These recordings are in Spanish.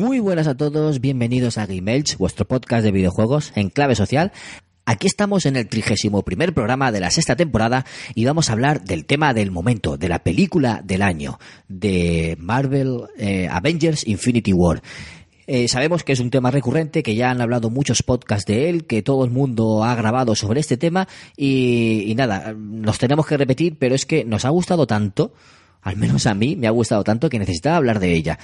Muy buenas a todos, bienvenidos a Game Elch, vuestro podcast de videojuegos en clave social. Aquí estamos en el trigésimo primer programa de la sexta temporada y vamos a hablar del tema del momento, de la película del año, de Marvel eh, Avengers Infinity War. Eh, sabemos que es un tema recurrente, que ya han hablado muchos podcasts de él, que todo el mundo ha grabado sobre este tema y nada, nos tenemos que repetir, pero es que nos ha gustado tanto al menos a mí me ha gustado tanto que necesitaba hablar de ella.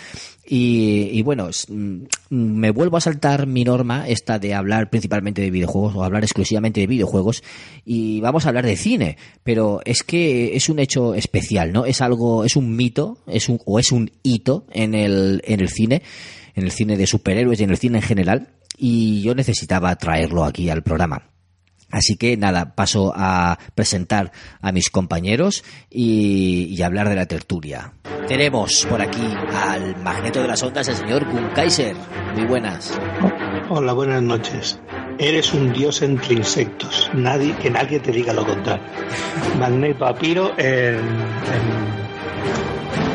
Y, y, bueno, mm, me vuelvo a saltar mi norma, esta de hablar principalmente de videojuegos o hablar exclusivamente de videojuegos y vamos a hablar de cine, pero es que es un hecho especial, ¿no? Es algo, es un mito, es un, o es un hito en el, en el cine, en el cine de superhéroes y en el cine en general y yo necesitaba traerlo aquí al programa. Así que nada, paso a presentar a mis compañeros y, y, hablar de la tertulia. Tenemos por aquí al magneto de las ondas, el señor Kun Kaiser. Muy buenas. Hola, buenas noches. Eres un dios entre insectos. Nadie, que nadie te diga lo contrario. Magneto Papiro en,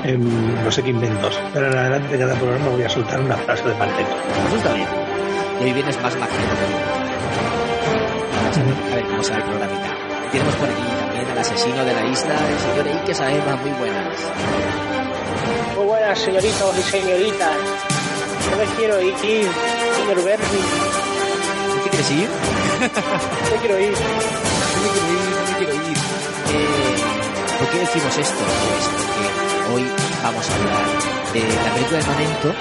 en, en, no sé qué inventos. Pero en adelante de cada programa voy a soltar una frase de Magneto. Eso está bien. Y hoy vienes más magneto a ver cómo sale el programita. Tenemos por aquí también al asesino de la isla, el señor Ike Saema. Muy buenas. Muy buenas, señoritos y señoritas. Yo me quiero ir, señor Bernie. ¿Tú te quieres ir? Yo quiero ir. Yo me quiero ir, yo me quiero ir. Eh, ¿Por qué decimos esto? Pues porque hoy vamos a hablar de la película del momento.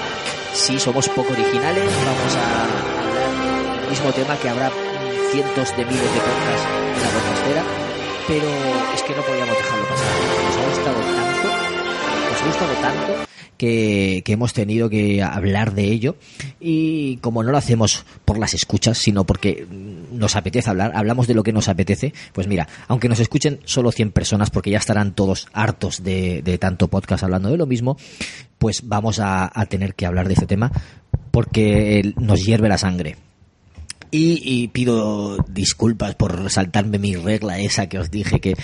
Si somos poco originales, vamos a hablar del mismo tema que habrá cientos de miles de podcasts en la podcastera, pero es que no podíamos dejarlo pasar. Nos ha gustado tanto, nos ha gustado tanto que, hemos tenido que hablar de ello y como no lo hacemos por las escuchas, sino porque nos apetece hablar, hablamos de lo que nos apetece, pues mira, aunque nos escuchen solo 100 personas porque ya estarán todos hartos de, tanto podcast hablando de lo mismo, pues vamos a tener que hablar de este tema porque nos hierve la sangre. Y, y, pido disculpas por saltarme mi regla esa que os dije que,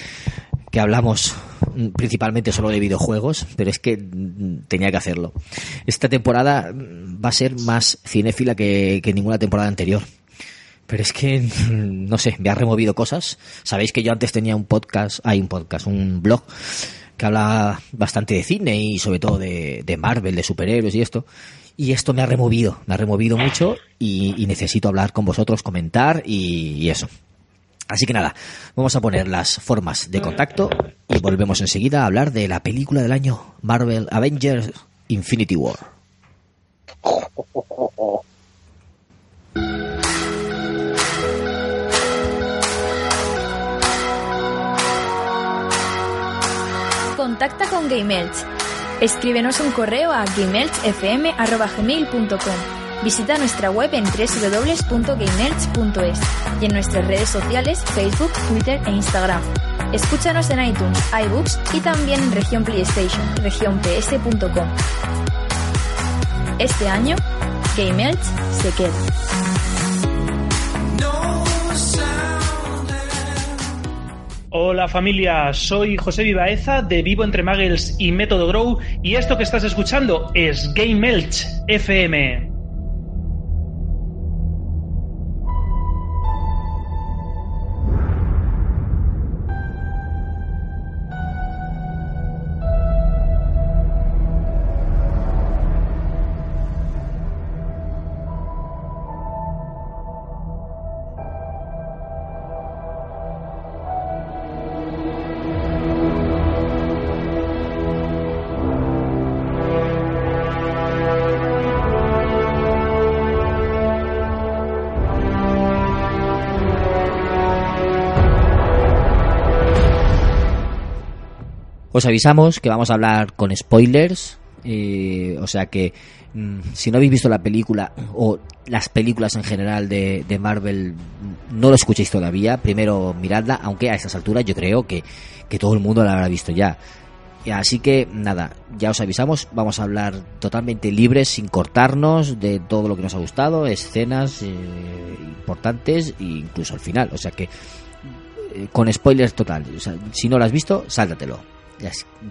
que hablamos principalmente solo de videojuegos, pero es que tenía que hacerlo. Esta temporada va a ser más cinéfila que, que ninguna temporada anterior. Pero es que, no sé, me ha removido cosas. Sabéis que yo antes tenía un podcast, hay un podcast, un blog que habla bastante de cine y sobre todo de, de Marvel, de superhéroes y esto y esto me ha removido, me ha removido mucho y, necesito hablar con vosotros, comentar y, eso. Así que nada, vamos a poner las formas de contacto y volvemos enseguida a hablar de la película del año Marvel Avengers Infinity War. Contacta con Game Elch Escríbenos un correo a gamelchfm.gmail.com Visita nuestra web en www.gamelch.es y en nuestras redes sociales Facebook, Twitter e Instagram. Escúchanos en iTunes, iBooks y también en región PlayStation, region.ps.com. Este año, Gamelch se queda. Hola familia, soy José Vivaeza de Vivo Entre Muggles y Método Grow y esto que estás escuchando es Game Elch FM. Os avisamos que vamos a hablar con spoilers, eh, o sea que mmm, si no habéis visto la película o las películas en general de, Marvel, no lo escuchéis todavía. Primero miradla, aunque a estas alturas yo creo que, que todo el mundo la habrá visto ya. Así que nada, ya os avisamos, vamos a hablar totalmente libres, sin cortarnos de todo lo que nos ha gustado, escenas eh, importantes e incluso al final. O sea que eh, con spoilers total. O sea, si no lo has visto, sáltatelo.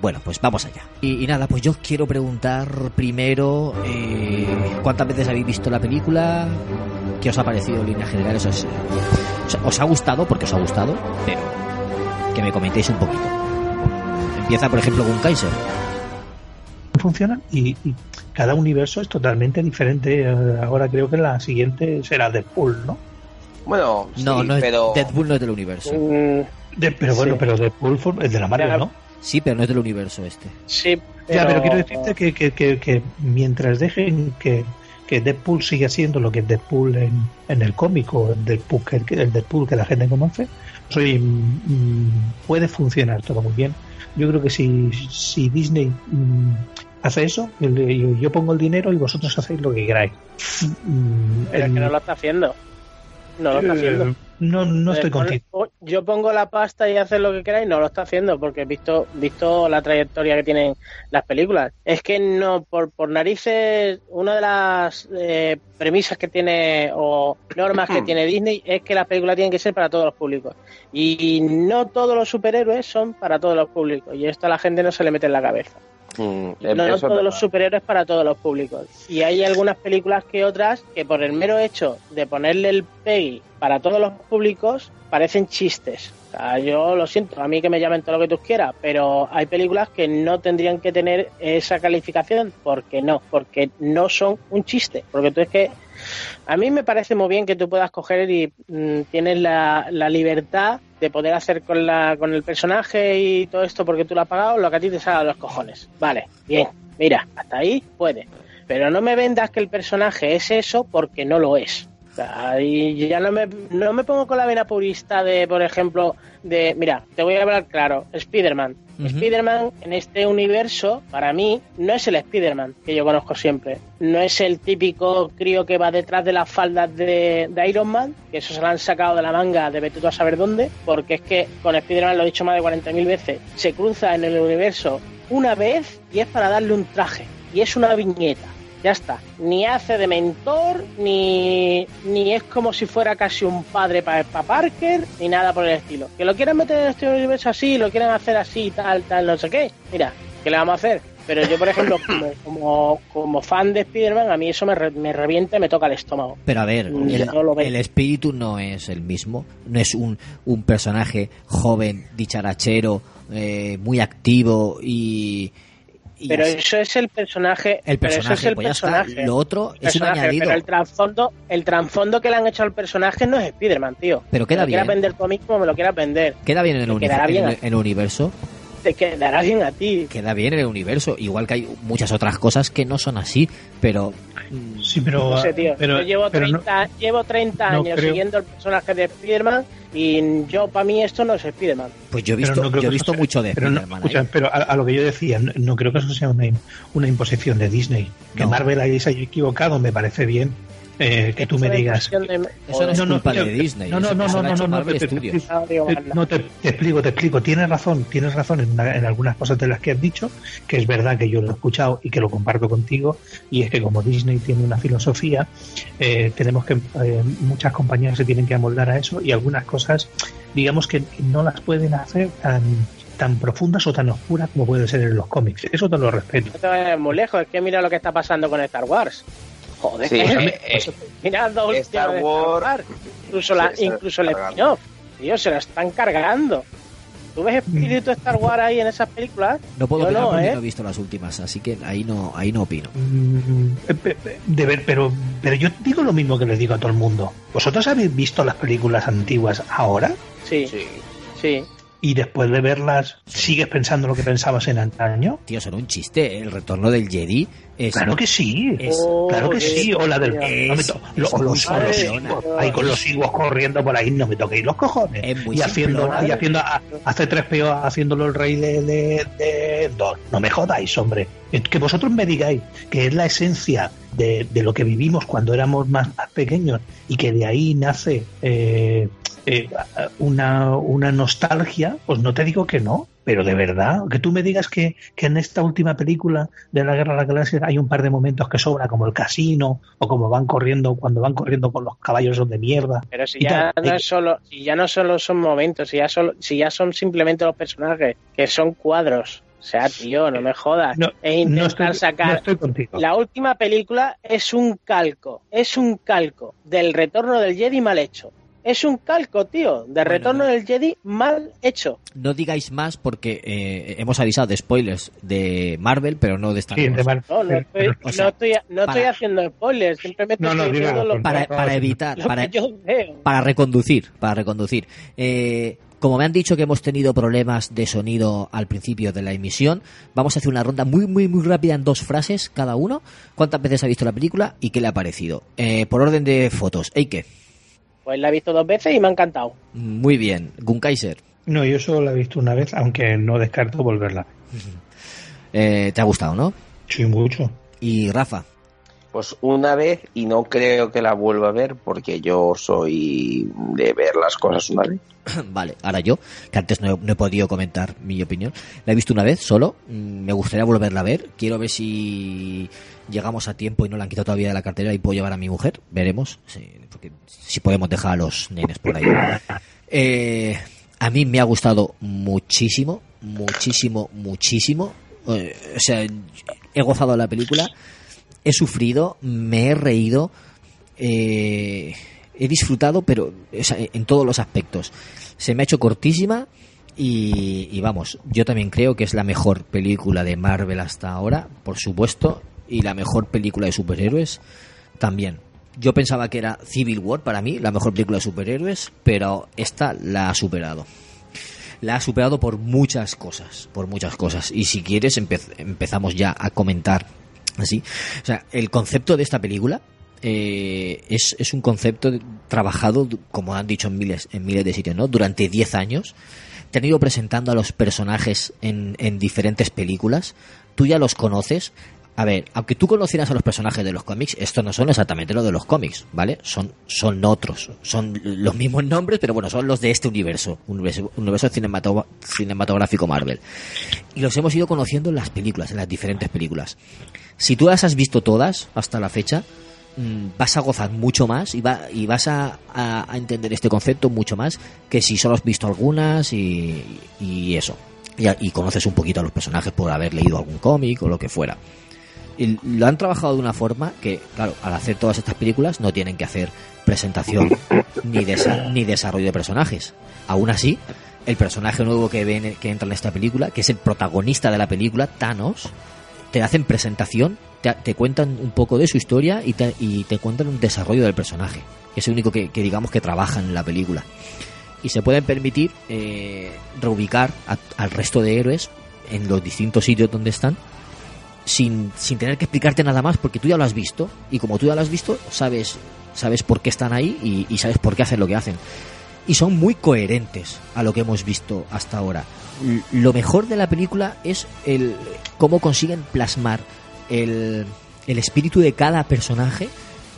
Bueno, pues vamos allá. Y, y nada, pues yo quiero preguntar primero eh, cuántas veces habéis visto la película, qué os ha parecido en líneas generales, os, os- os ha gustado, porque os ha gustado, pero que me comentéis un poquito. Empieza, por ejemplo, con Kaiser. funcionan y, y cada universo es totalmente diferente. Eh, Ahora creo que la siguiente será Deadpool, ¿no? Bueno, sí, No, no es, pero... Deadpool no es del universo. Mm, De- pero bueno, Sí. pero Deadpool es de la Marvel. ¿no? Sí, pero no es del universo este. sí, Ya, pero quiero decirte que, que, que, que mientras dejen que, que Deadpool siga siendo lo que es Deadpool en, en el cómic o el Deadpool que, el Deadpool que la gente conoce, soy, mm, puede funcionar todo muy bien. Yo creo que si, si Disney mm, hace eso, yo, yo- pongo el dinero y vosotros hacéis lo que queráis. Mm, pero es que no lo está haciendo. No lo está haciendo. No, no estoy Eh, contigo. Yo pongo la pasta y haces lo que queráis, no lo está haciendo, porque visto, visto la trayectoria que tienen las películas. Es que no, por, por narices, una de las eh, premisas que tiene o normas que tiene Disney es que las películas tienen que ser para todos los públicos. Y no todos los superhéroes son para todos los públicos. Y esto a la gente no se le mete en la cabeza. Mm, No, no todos los superhéroes para todos los públicos. Y hay algunas películas que otras que por el mero hecho de ponerle el PEGI para todos los públicos parecen chistes. O sea, yo lo siento, a mí que me llamen todo lo que tú quieras, pero hay películas que no tendrían que tener esa calificación porque no, porque no son un chiste. Porque tú es que a mí me parece muy bien que tú puedas coger y mm, tienes la, la libertad de poder hacer con, la, con el personaje y todo esto porque tú lo has pagado lo que a ti te salga los cojones. Vale, bien, mira, hasta ahí puede. Pero no me vendas que el personaje es eso porque no lo es. O sea, y ya no me, no me pongo con la vena purista de, por ejemplo, de, mira, te voy a hablar claro, Spider-Man. Spider-Man en este universo, para mí, no es el Spider-Man que yo conozco siempre. No es el típico crío que va detrás de las faldas de, de Iron Man, que eso se lo han sacado de la manga de vete tú a saber dónde, porque es que con Spider-Man lo he dicho más de 40.000 veces, se cruza en el universo una vez y es para darle un traje. Y es una viñeta. Ya está. Ni hace de mentor, ni, ni es como si fuera casi un padre para Parker, ni nada por el estilo. Que lo quieran meter en este universo así, lo quieran hacer así, tal, tal, no sé qué. Mira, ¿qué le vamos a hacer? Pero yo, por ejemplo, como, como, como fan de Spider-Man, a mí eso me, re- me revienta y me toca el estómago. Pero a ver, Mm, el, no lo veo. el espíritu no es el mismo. No es un, un personaje joven, dicharachero, eh, muy activo y. y Pero eso es el personaje. el pero eso personaje, es el pues ya está. personaje. Lo otro El es un personaje, añadido. Pero el trasfondo, el trasfondo que le han hecho al personaje no es Spider-Man, tío. Pero queda me lo quieras bien. vender tú a mí como me lo quieras vender. Queda bien en el, Te uni- quedará en bien en el universo. Te quedará bien a ti. Queda bien en el universo. Igual que hay muchas otras cosas que no son así. Pero. mm, Sí, pero, No sé, tío. pero, yo llevo pero no- 30, llevo 30 no años creo- siguiendo el personaje de Spider-Man y yo, para mí, esto no es Spider-Man. Pues yo he visto, no yo he visto sea- mucho de pero no, Spider-Man. escucha, pero a, a lo que yo decía, no, no creo que eso sea una, una imposición de Disney. Que. Marvel ahí se haya equivocado, me parece bien. Eh, que tú me digas. Eso no es culpa de Disney. no, no, no, no, no, no, te- te- explico, te explico. Tienes razón, tienes razón en, en algunas cosas de las que has dicho, que es verdad que yo lo he escuchado y que lo comparto contigo, y es que como Disney tiene una filosofía, eh, tenemos que, eh, muchas compañías se tienen que amoldar a eso y algunas cosas, digamos que no las pueden hacer tan tan profundas o tan oscuras como puede ser en los cómics. Eso te lo respeto. Vayas muy lejos, es que mira lo que está pasando con Star Wars. Joder, Sí, eh, eh, mira dos Star Wars- Incluso, la, se incluso el spin-off. Tío, se lo están cargando. ¿Tú ves espíritu Star Wars ahí en esas películas? No puedo opinar no, porque ¿eh? no he visto las últimas, así que ahí no, ahí no opino. Mm, eh, De ver, pero, pero yo digo lo mismo que les digo a todo el mundo. ¿Vosotros habéis visto las películas antiguas ahora? Sí, sí. Sí. Y después de verlas sigues pensando lo que pensabas en antaño? Tío, son un chiste. El retorno del Jedi es. Claro que sí. Es- Oh, Claro que sí, o la del es- no me to- lo- es o los, o los higos, ahí con los higos corriendo por ahí, no me toquéis los cojones. Es muy y haciendo, y haciendo hace tres peos haciéndolo el rey de, de, de Endor. No me jodáis, hombre. Que vosotros me digáis que es la esencia de, de lo que vivimos cuando éramos más, más pequeños y que de ahí nace eh, eh, una, una nostalgia, pues no te digo que no, pero de verdad, que tú me digas que, que, en esta última película de la Guerra de las Galaxias hay un par de momentos que sobra, como el casino, o como van corriendo, cuando van corriendo con los caballos de mierda. Pero si ya, no es solo, si ya no solo son momentos, si ya, solo, si ya son simplemente los personajes, que son cuadros. O sea, tío, no me jodas. No, es intentar no estoy, sacar. no estoy contigo. La última película es un calco, es un calco del retorno del Jedi mal hecho. Es un calco, tío, de Bueno, retorno no. del Jedi mal hecho. No digáis más porque eh, hemos avisado de spoilers de Marvel, pero no de Star Sí, Wars. de Mar- No, no estoy, pero- o sea, no estoy, no estoy para- haciendo spoilers, simplemente No, no, estoy diciendo lo, para, No, para no, evitar, lo para, que yo veo. para reconducir, para reconducir. Eh, como me han dicho que hemos tenido problemas de sonido al principio de la emisión, vamos a hacer una ronda muy, muy, muy rápida en dos frases cada uno. ¿Cuántas veces ha visto la película y qué le ha parecido? Eh, por orden de fotos. Eike, Pues la he visto dos veces y me ha encantado. muy bien. Gunkaiser, No, yo solo la he visto una vez, aunque no descarto volverla. eh, te ha gustado, ¿no? Sí, mucho. Y Rafa, Pues una vez y no creo que la vuelva a ver porque yo soy de ver las cosas una vez. Vale, ahora yo, que antes no he, no he podido comentar mi opinión. La he visto una vez solo, mm, me gustaría volverla a ver. Quiero ver si llegamos a tiempo y no la han quitado todavía de la cartera y puedo llevar a mi mujer. Veremos, sí, porque si podemos dejar a los nenes por ahí. Eh, a mí me ha gustado muchísimo, muchísimo, muchísimo. Eh, o sea, he gozado de la película, he sufrido, me he reído. Eh, he disfrutado, pero o sea, en todos los aspectos. Se me ha hecho cortísima y, y vamos, yo también creo que es la mejor película de Marvel hasta ahora, por supuesto, y la mejor película de superhéroes también. Yo pensaba que era Civil War para mí, la mejor película de superhéroes, pero esta la ha superado. La ha superado por muchas cosas, por muchas cosas. Y si quieres empe- empezamos ya a comentar así. O sea, el concepto de esta película eh, es, es un concepto trabajado, como han dicho en miles, en miles de sitios, ¿no? Durante 10 años. Te han ido presentando a los personajes en, en diferentes películas. Tú ya los conoces. A ver, aunque tú conocieras a los personajes de los cómics, estos no son exactamente los de los cómics, ¿vale? Son, son otros. Son los mismos nombres, pero bueno, son los de este universo. Universo, universo cinematográfico Marvel. Y los hemos ido conociendo en las películas, en las diferentes películas. Si tú las has visto todas hasta la fecha, mm, vas a gozar mucho más y, va, y vas a, entender este concepto mucho más que si solo has visto algunas y, eso. Y, y conoces un poquito a los personajes por haber leído algún cómic o lo que fuera. Y lo han trabajado de una forma que, claro, al hacer todas estas películas no tienen que hacer presentación ni, desa- ni desarrollo de personajes. Aún así, el personaje nuevo que, ven, que entra en esta película, que es el protagonista de la película, Thanos, te hacen presentación, te, te cuentan un poco de su historia y te, y te cuentan un desarrollo del personaje. que Es el único que, que digamos que trabajan en la película. Y se pueden permitir eh, reubicar a- al resto de héroes en los distintos sitios donde están sin, sin tener que explicarte nada más porque tú ya lo has visto y como tú ya lo has visto sabes sabes por qué están ahí y, sabes por qué hacen lo que hacen. Y son muy coherentes a lo que hemos visto hasta ahora. Lo mejor de la película es el cómo consiguen plasmar el, el espíritu de cada personaje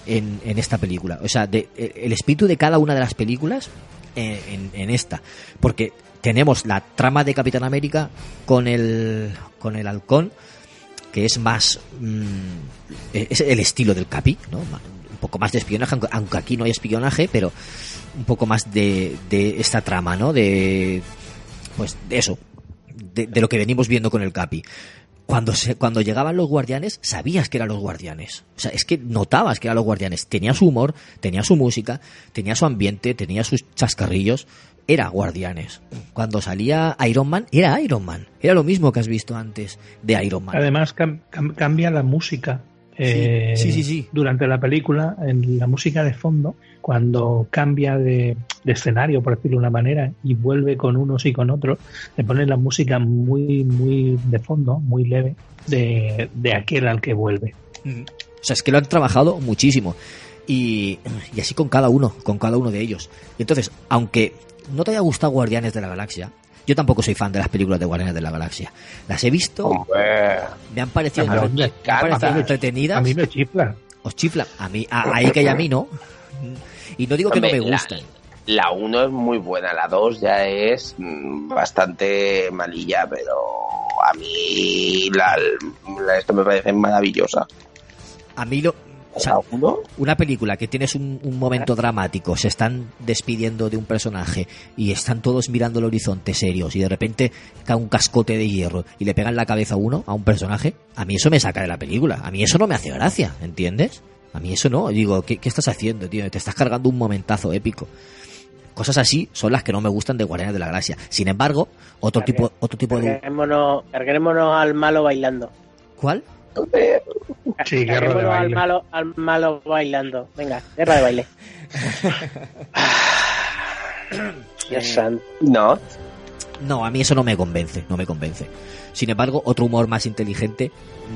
en, en esta película. O sea de, el espíritu de cada una de las películas en, en- en esta. Porque tenemos la trama de Capitán América con el con el halcón que es más mm, es el estilo del Capi, ¿no? Un poco más de espionaje, aunque aquí no hay espionaje, pero un poco más de, de esta trama, ¿no? De pues de eso, de, de lo que venimos viendo con el Capi. Cuando se, cuando llegaban los guardianes, sabías que eran los guardianes. O sea, es que notabas que eran los guardianes. Tenía su humor, tenía su música, tenía su ambiente, tenía sus chascarrillos. Era guardianes. Cuando salía Iron Man, era Iron Man. Era lo mismo que has visto antes de Iron Man. Además cam- cam- cambia la música eh, sí, sí, sí. durante la película, en la música de fondo, cuando cambia de, de escenario, por decirlo de una manera, y vuelve con unos y con otros, le ponen la música muy, muy de fondo, muy leve, de, de aquel al que vuelve. O sea, es que lo han trabajado muchísimo. Y, y así con cada uno, con cada uno de ellos. Y entonces, aunque no te haya gustado Guardianes de la Galaxia, yo tampoco soy fan de las películas de Guardianes de la Galaxia. Las he visto, Hombre, me han parecido, me han parecido entretenidas. A mí me chifla. os chiflan. A mí, a, a Ike y a mí no. Y no digo que no me Hombre, la- gustan. la 1 es muy buena, la 2 ya es mm, bastante malilla, pero a mí la, la- esto me parece maravillosa. A mí lo... o sea, ¿La 1? una película que tienes un, un momento dramático, se están despidiendo de un personaje y están todos mirando el horizonte serios y de repente cae un cascote de hierro y le pegan la cabeza a uno, a un personaje, a mí eso me saca de la película, a mí eso no me hace gracia, ¿entiendes? A mí eso no, digo, ¿qué, qué estás haciendo, tío? Te estás cargando un momentazo épico. Cosas así son las que no me gustan de Guardianes de la Galaxia. Sin embargo, otro tipo, otro tipo de... Carguémonos, carguémonos al malo bailando. ¿Cuál? Sí, guerra de al malo, al malo bailando. Venga, guerra de baile. Dios santo. No, No, a mí eso no me convence, no me convence. Sin embargo, otro humor más inteligente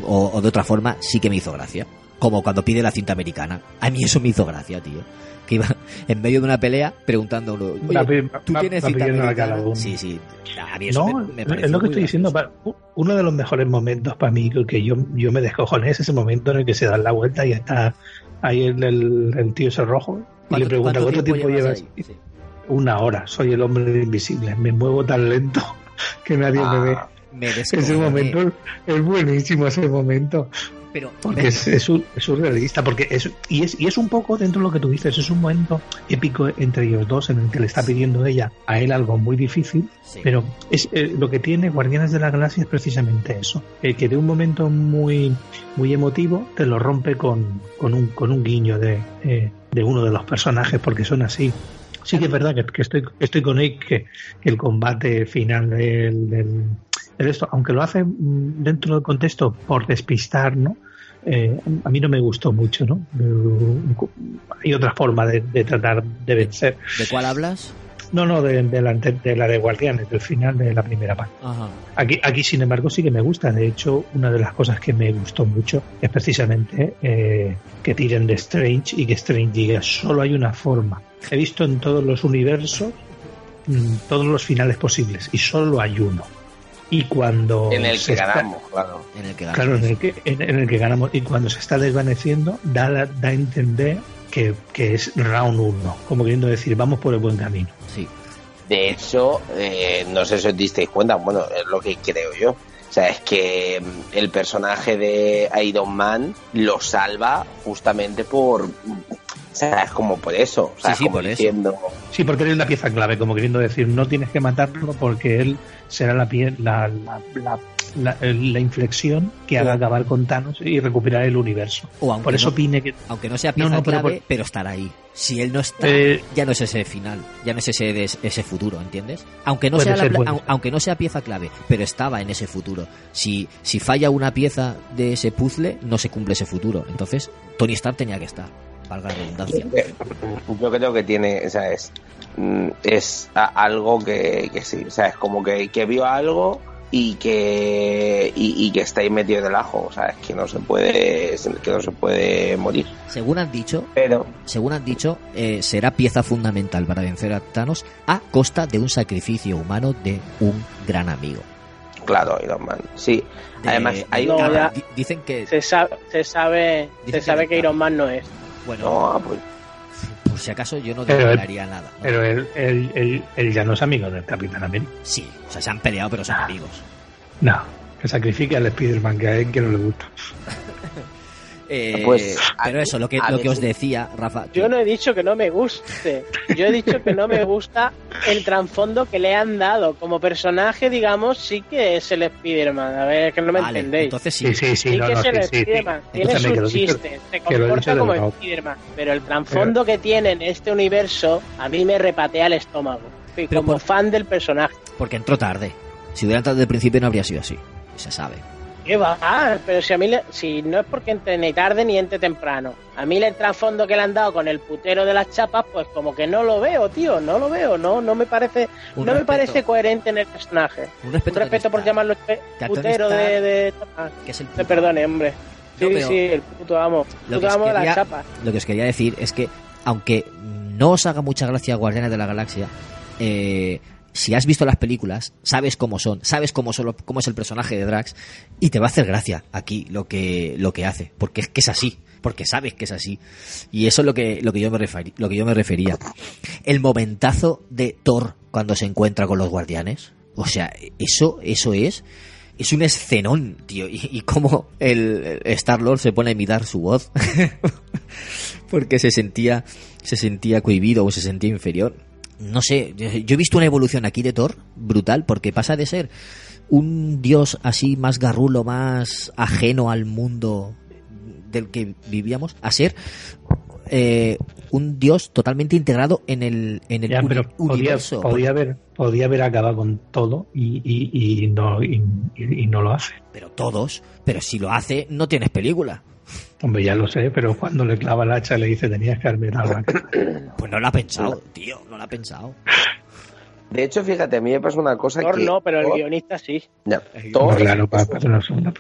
o, o de otra forma sí que me hizo gracia. Como cuando pide la cinta americana. A mí eso me hizo gracia, tío. Que iba en medio de una pelea preguntando, oye, ¿tú tienes americana? Sí, sí. A mí eso No, me, me es lo que estoy diciendo. Uno de los mejores momentos para mí que yo, yo me descojoné es ese momento en el que se dan la vuelta y está ahí el, el, el tío ese rojo y le pregunta cuánto tiempo llevas. Sí. Una hora, soy el hombre invisible, me muevo tan lento que nadie me ve. Ah, Me Ese momento es buenísimo, ese momento. Pero, Porque es, es, sur- es surrealista, porque es, y es, y es un poco dentro de lo que tú dices, es un momento épico entre ellos dos en el que le está pidiendo ella a él algo muy difícil, sí. pero es eh, lo que tiene Guardianes de la Galaxia es precisamente eso, el que de un momento muy muy emotivo te lo rompe con, con, un, con un guiño de, eh, de uno de los personajes, porque son así. Sí que es verdad que, que estoy, estoy con él, que, que el combate final del, del- esto, aunque lo hace mm, dentro del contexto por despistar, ¿no? Eh, a mí no me gustó mucho, ¿no? Hay otra forma de, de tratar de vencer. ¿De cuál hablas? No, no, de, de la, de la de Guardianes, del final de la primera parte. Ajá. Aquí, aquí, sin embargo, sí que me gusta. De hecho, una de las cosas que me gustó mucho es precisamente eh, que tiren de Strange y que Strange diga solo hay una forma. He visto en todos los universos mm, todos los finales posibles y solo hay uno. Y cuando en el se que está- ganamos, claro. En el que. Claro, en el que, en, en el que ganamos. Y cuando se está desvaneciendo, da, da a entender que, que es round uno, como queriendo decir, vamos por el buen camino. Sí. De hecho, eh, no sé si os disteis cuenta, bueno, es lo que creo yo. O sea, es que mm, el personaje de Iron Man lo salva justamente por. O sea, es como por eso. O sea, Sí, sí, como por eso. Sí, porque él es la pieza clave, como queriendo decir, no tienes que matarlo porque él será la, pie- la, la, la, la- la inflexión que haga acabar con Thanos y recuperar el universo. O aunque Por eso no- opine que... Aunque no sea pieza No, no, pero clave, por- pero estará ahí. Si él no está, Eh, ya no es ese final, ya no es ese ese futuro, ¿entiendes? Aunque no Puede sea la ser, aunque no sea pieza clave, pero estaba en ese futuro. Si si falla una pieza de ese puzzle, no se cumple ese futuro. Entonces, Tony Stark tenía que estar, valga la redundancia. yo creo que tiene, o sea, es, mm, es algo que, que sí, o sea, es como que, que vio algo y que y, y que está ahí metido en el ajo, o sea, es que no se puede, que no se puede morir. Según han dicho, Pero según han dicho, eh, será pieza fundamental para vencer a Thanos a costa de un sacrificio humano de un gran amigo. claro, Iron Man, sí. De- Además, hay No, dicen que Se sabe, se sabe, se sabe que que Iron Man no es. Bueno, no, pues, por si acaso yo no declararía nada. ¿no? Pero él, él, él, él ya no es amigo del Capitán América. Sí, o sea, se han peleado, pero son amigos. No, que sacrifique al Spider-Man que a él que no le gusta. Eh, Pues, pero eso, lo que, lo que os decía, Rafa. Yo no he dicho que no me guste. Yo he dicho que no me gusta el trasfondo que le han dado. Como personaje, digamos, sí que es el Spider-Man. A ver, que no me Vale, entendéis. entonces sí. Sí, sí, sí, Sí, no, que no, es el sí, sí, sí. Spider-Man. Tiene sus chistes. Se comporta como. Spider-Man. Pero el trasfondo que tiene en este universo a mí me repatea el estómago. Y Pero como por- fan del personaje. Porque entró tarde. Si hubiera entrado desde el principio no habría sido así. Se sabe. ¿Qué va? Ah, pero si a mí, le- si no es porque entre ni tarde ni entre temprano. A mí el trasfondo que le han dado con el putero de las chapas, pues como que no lo veo, tío, no lo veo, no, no me parece, Un no me parece coherente en el personaje. Un respeto, Un respeto a por llamarlo putero de, de chapas. que es el Me puto perdone, hombre. Sí, sí, el puto amo. lo Puto amo de las chapas. Lo que os quería decir es que, aunque no os haga mucha gracia Guardianes de la Galaxia, eh, si has visto las películas, sabes cómo son, sabes cómo, son es el personaje de Drax y te va a hacer gracia aquí lo que, lo que hace, porque es que es así. porque sabes que es así. Y eso es lo que, lo que yo me lo que yo me refería. El momentazo de Thor cuando se encuentra con los guardianes. O sea, eso, eso es, es un escenón, tío. Y, y cómo el, el Star-Lord se pone a imitar su voz. porque se sentía, se sentía cohibido o se sentía inferior. No sé, yo he visto una evolución aquí de Thor brutal, porque pasa de ser un dios así más garrulo, más ajeno al mundo del que vivíamos, a ser eh, un dios totalmente integrado en el, en el Ya, uni- pero podía, universo. podía haber podía haber acabado con todo y, y, y no y no lo hace. Pero todos, pero si lo hace, no tienes película. Hombre, ya lo sé, pero cuando le clava el hacha le dice tenías que haberme dado la cara". Pues no lo ha pensado, tío, no lo ha pensado. De hecho, fíjate, a mí me pasa una cosa Thor que... no, pero el Thor- guionista sí. Ya, Thor- Claro, para, para una segunda.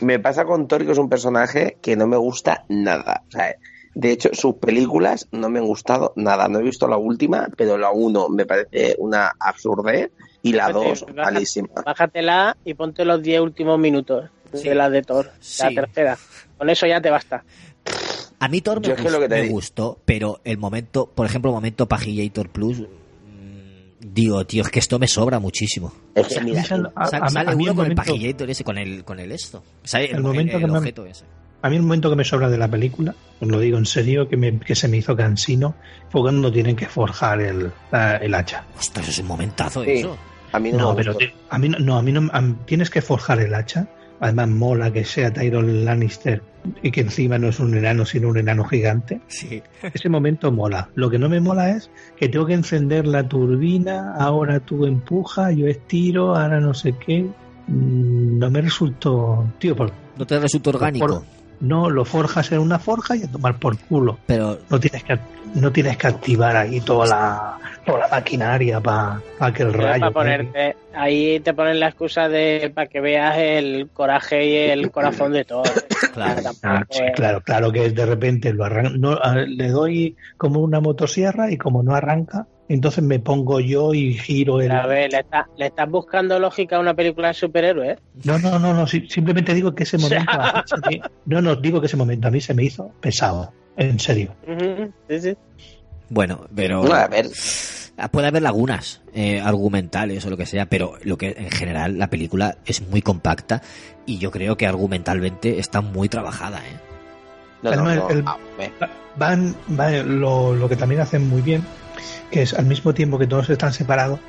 me pasa con Thor que es un personaje que no me gusta nada. O sea, de hecho, sus películas no me han gustado nada. No he visto la última, pero la uno me parece una absurdez y la dos baja- malísima. Bájatela y ponte los 10 últimos minutos Sí. de la de Thor, Sí. la tercera. Con eso ya te basta. A mí Thor me, Yo es que gust- lo que te me gustó, pero el momento, por ejemplo, el momento Pagillator Plus, mm, digo, tío, es que esto me sobra muchísimo. Es que mira, A- Sa- a- sale a mí uno el con el momento- Pagillator ese, con el, con el esto. Sale el, El momento el- que el me- ese. A mí el momento que me sobra de la película, os lo digo en serio, que, me, que se me hizo cansino, fue cuando tienen que forjar el, la- el hacha. Ostras, es un momentazo Sí. eso. a mí no, No, me pero gustó. te- a mí no, no, a mí no, mí- tienes que forjar el hacha. Además mola que sea Tyrone Lannister y que encima no es un enano sino un enano gigante. Sí. Ese momento mola. Lo que no me mola es que tengo que encender la turbina, ahora tú empujas, yo estiro, ahora no sé qué. Mm, No me resultó, tío, por- No te resulta orgánico. por- no lo forjas en una forja y a tomar por culo. Pero No tienes que no tienes que activar ahí toda la toda la maquinaria para que el rayo. para ponerte, ahí te ponen la excusa de para que veas el coraje y el corazón de Thor. Claro. Ah, sí, es- claro, claro que de repente lo arran- no, a- le doy como una motosierra y como no arranca, entonces me pongo yo y giro el. A ver, le, está- le estás buscando lógica a una película de superhéroes. No, no, no, no, sí, simplemente digo que ese O sea- momento. a mí no, no, digo que ese momento a mí se me hizo pesado, en serio. Ujú, sí, sí. bueno, pero No, a ver, puede haber lagunas eh, argumentales o lo que sea, pero lo que en general la película es muy compacta y yo creo que argumentalmente está muy trabajada, ¿eh? no, no, Además, no, el- a ver. Van, van- lo, lo que también hacen muy bien, que es al mismo tiempo que todos están separados,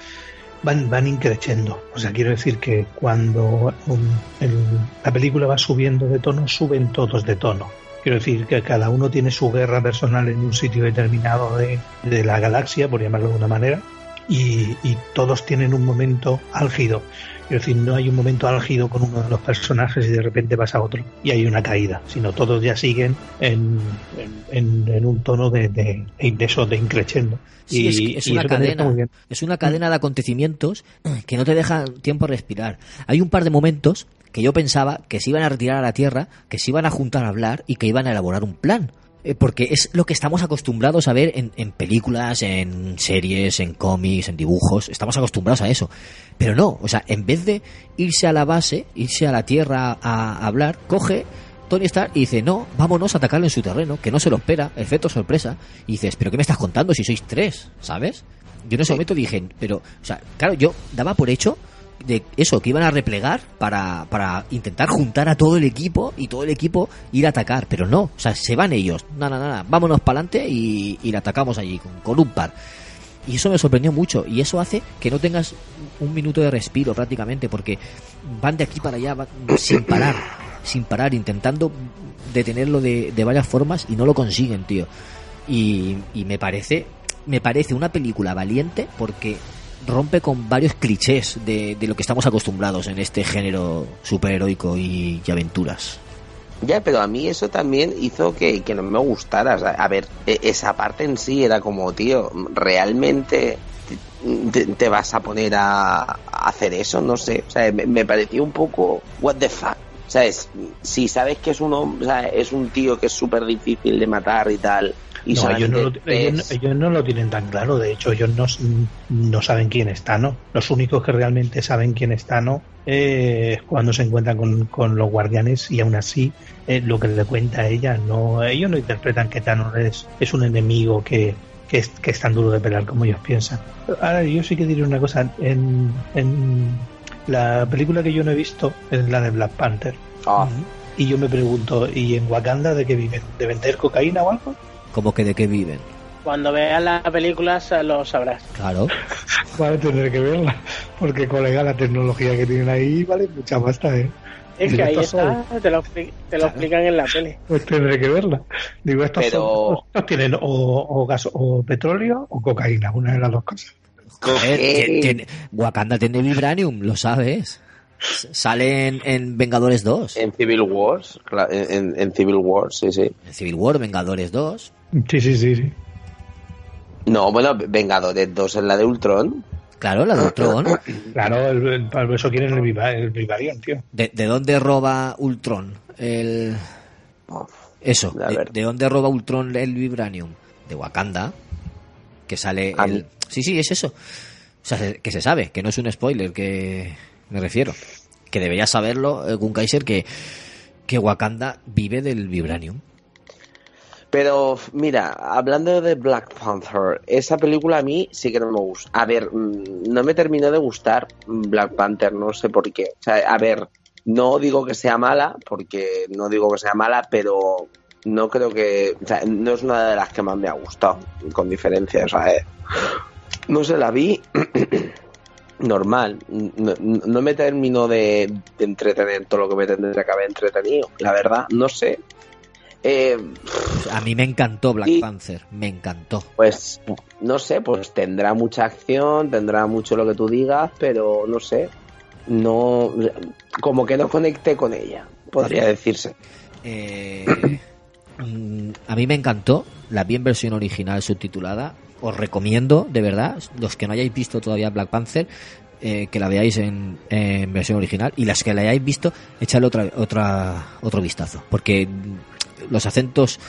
van, van increciendo. O sea, quiero decir que cuando um, el- la película va subiendo de tono, suben todos de tono. Quiero decir que cada uno tiene su guerra personal en un sitio determinado de, de la galaxia, por llamarlo de una manera, y, y todos tienen un momento álgido. Quiero decir, no hay un momento álgido con uno de los personajes y de repente vas a otro y hay una caída, sino todos ya siguen en, en, en un tono de, de, de eso, de increciendo. Sí, es, que es y una cadena. Es una cadena de acontecimientos que no te dejan tiempo a respirar. Hay un par de momentos que yo pensaba que se iban a retirar a la Tierra, que se iban a juntar a hablar y que iban a elaborar un plan. Eh, Porque es lo que estamos acostumbrados a ver en, en películas, en series, en cómics, en dibujos. Estamos acostumbrados a eso. Pero no, o sea, en vez de irse a la base, irse a la Tierra a, hablar, coge Tony Stark y dice, no, vámonos a atacarle en su terreno, que no se lo espera, efecto sorpresa. Y dices, pero ¿qué me estás contando si sois tres? ¿Sabes? Yo en ese momento dije, pero, o sea, claro, yo daba por hecho de eso, que iban a replegar para, para intentar juntar a todo el equipo y todo el equipo ir a atacar, pero no, o sea, se van ellos, nada, nada, vámonos para adelante y, y le atacamos allí con, con un par. Y eso me sorprendió mucho. Y eso hace que no tengas un minuto de respiro prácticamente, porque van de aquí para allá sin parar, sin parar, intentando detenerlo de, de varias formas y no lo consiguen, tío. Y, y me parece, me parece una película valiente porque rompe con varios clichés de, de lo que estamos acostumbrados en este género superheroico y, y aventuras. Ya, pero a mí eso también hizo que, que no me gustara. O sea, a ver, e- esa parte en sí era como, tío, ¿realmente te, vas a poner a, hacer eso? No sé. O sea, me, pareció un poco, what the fuck. ¿Sabes? Si sabes que es un o sea, es un tío que es súper difícil de matar y tal. Y No, ellos, no lo, ellos, ellos no lo tienen tan claro. De hecho, ellos no, no saben quién está, ¿no? Los únicos que realmente saben quién está, ¿no? Eh, es cuando se encuentran con, con los guardianes y aún así eh, lo que le cuenta a ella, no, ellos no interpretan que Thanos es, es un enemigo que, que, es, que es tan duro de pelear como ellos piensan. Ahora, yo sí que diré una cosa. En, en la película que yo no he visto es la de Black Panther. Ah, Y yo me pregunto, ¿y en Wakanda de qué viven? ¿De vender cocaína o algo? Como que de qué viven. Cuando veas la película sa- lo sabrás. Claro. Vale, tendré que verla, porque colega, la tecnología que tienen ahí vale mucha pasta, ¿eh? Es que ahí está, te lo, te lo explican en la peli. Pues tendré que verla. Digo, estos, Pero- son- estos tienen o, o gas o petróleo o cocaína, una de las dos cosas. Joder, ti- tiene- Wakanda tiene Vibranium, lo sabes. Sale en, en Vengadores 2. en Civil Wars, en Civil Wars, sí, sí. En Civil War, Vengadores 2. Sí, sí, sí, sí. No, bueno, Vengadores 2 es la de Ultron. Claro, la de Ultron. Claro, el, el- para eso quieren el, el Vivarium, tío. ¿De, de dónde roba Ultron? El... Eso, A de, ver. de dónde roba Ultron el Vibranium? De Wakanda. Que sale el... Sí, sí, es eso. O sea, que se sabe, que no es un spoiler, que me refiero. Que debería saberlo, eh, Gun Kaiser, que, que Wakanda vive del Vibranium. Pero mira, hablando de Black Panther, esa película a mí sí que no me gusta. A ver, mm, no me terminó de gustar Black Panther, no sé por qué. O sea, a ver, no digo que sea mala, porque no digo que sea mala, pero no creo que. O sea, no es una de las que más me ha gustado, con diferencia. O sea, eh, no sé, la vi normal. No, me terminó de, de entretener todo lo que me tendría que haber entretenido, la verdad, no sé. Eh, A mí me encantó Black. Panther, me encantó. pues no sé, pues tendrá mucha acción, tendrá mucho lo que tú digas, pero no sé, no, como que no conecté con ella, podría decirse. Eh, mm, a mí me encantó, la vi en versión original subtitulada. Os recomiendo, de verdad, los que no hayáis visto todavía Black Panther, eh, que la veáis en, en versión original. Y las que la hayáis visto, echadle otra, otra, otro vistazo. Porque los acentos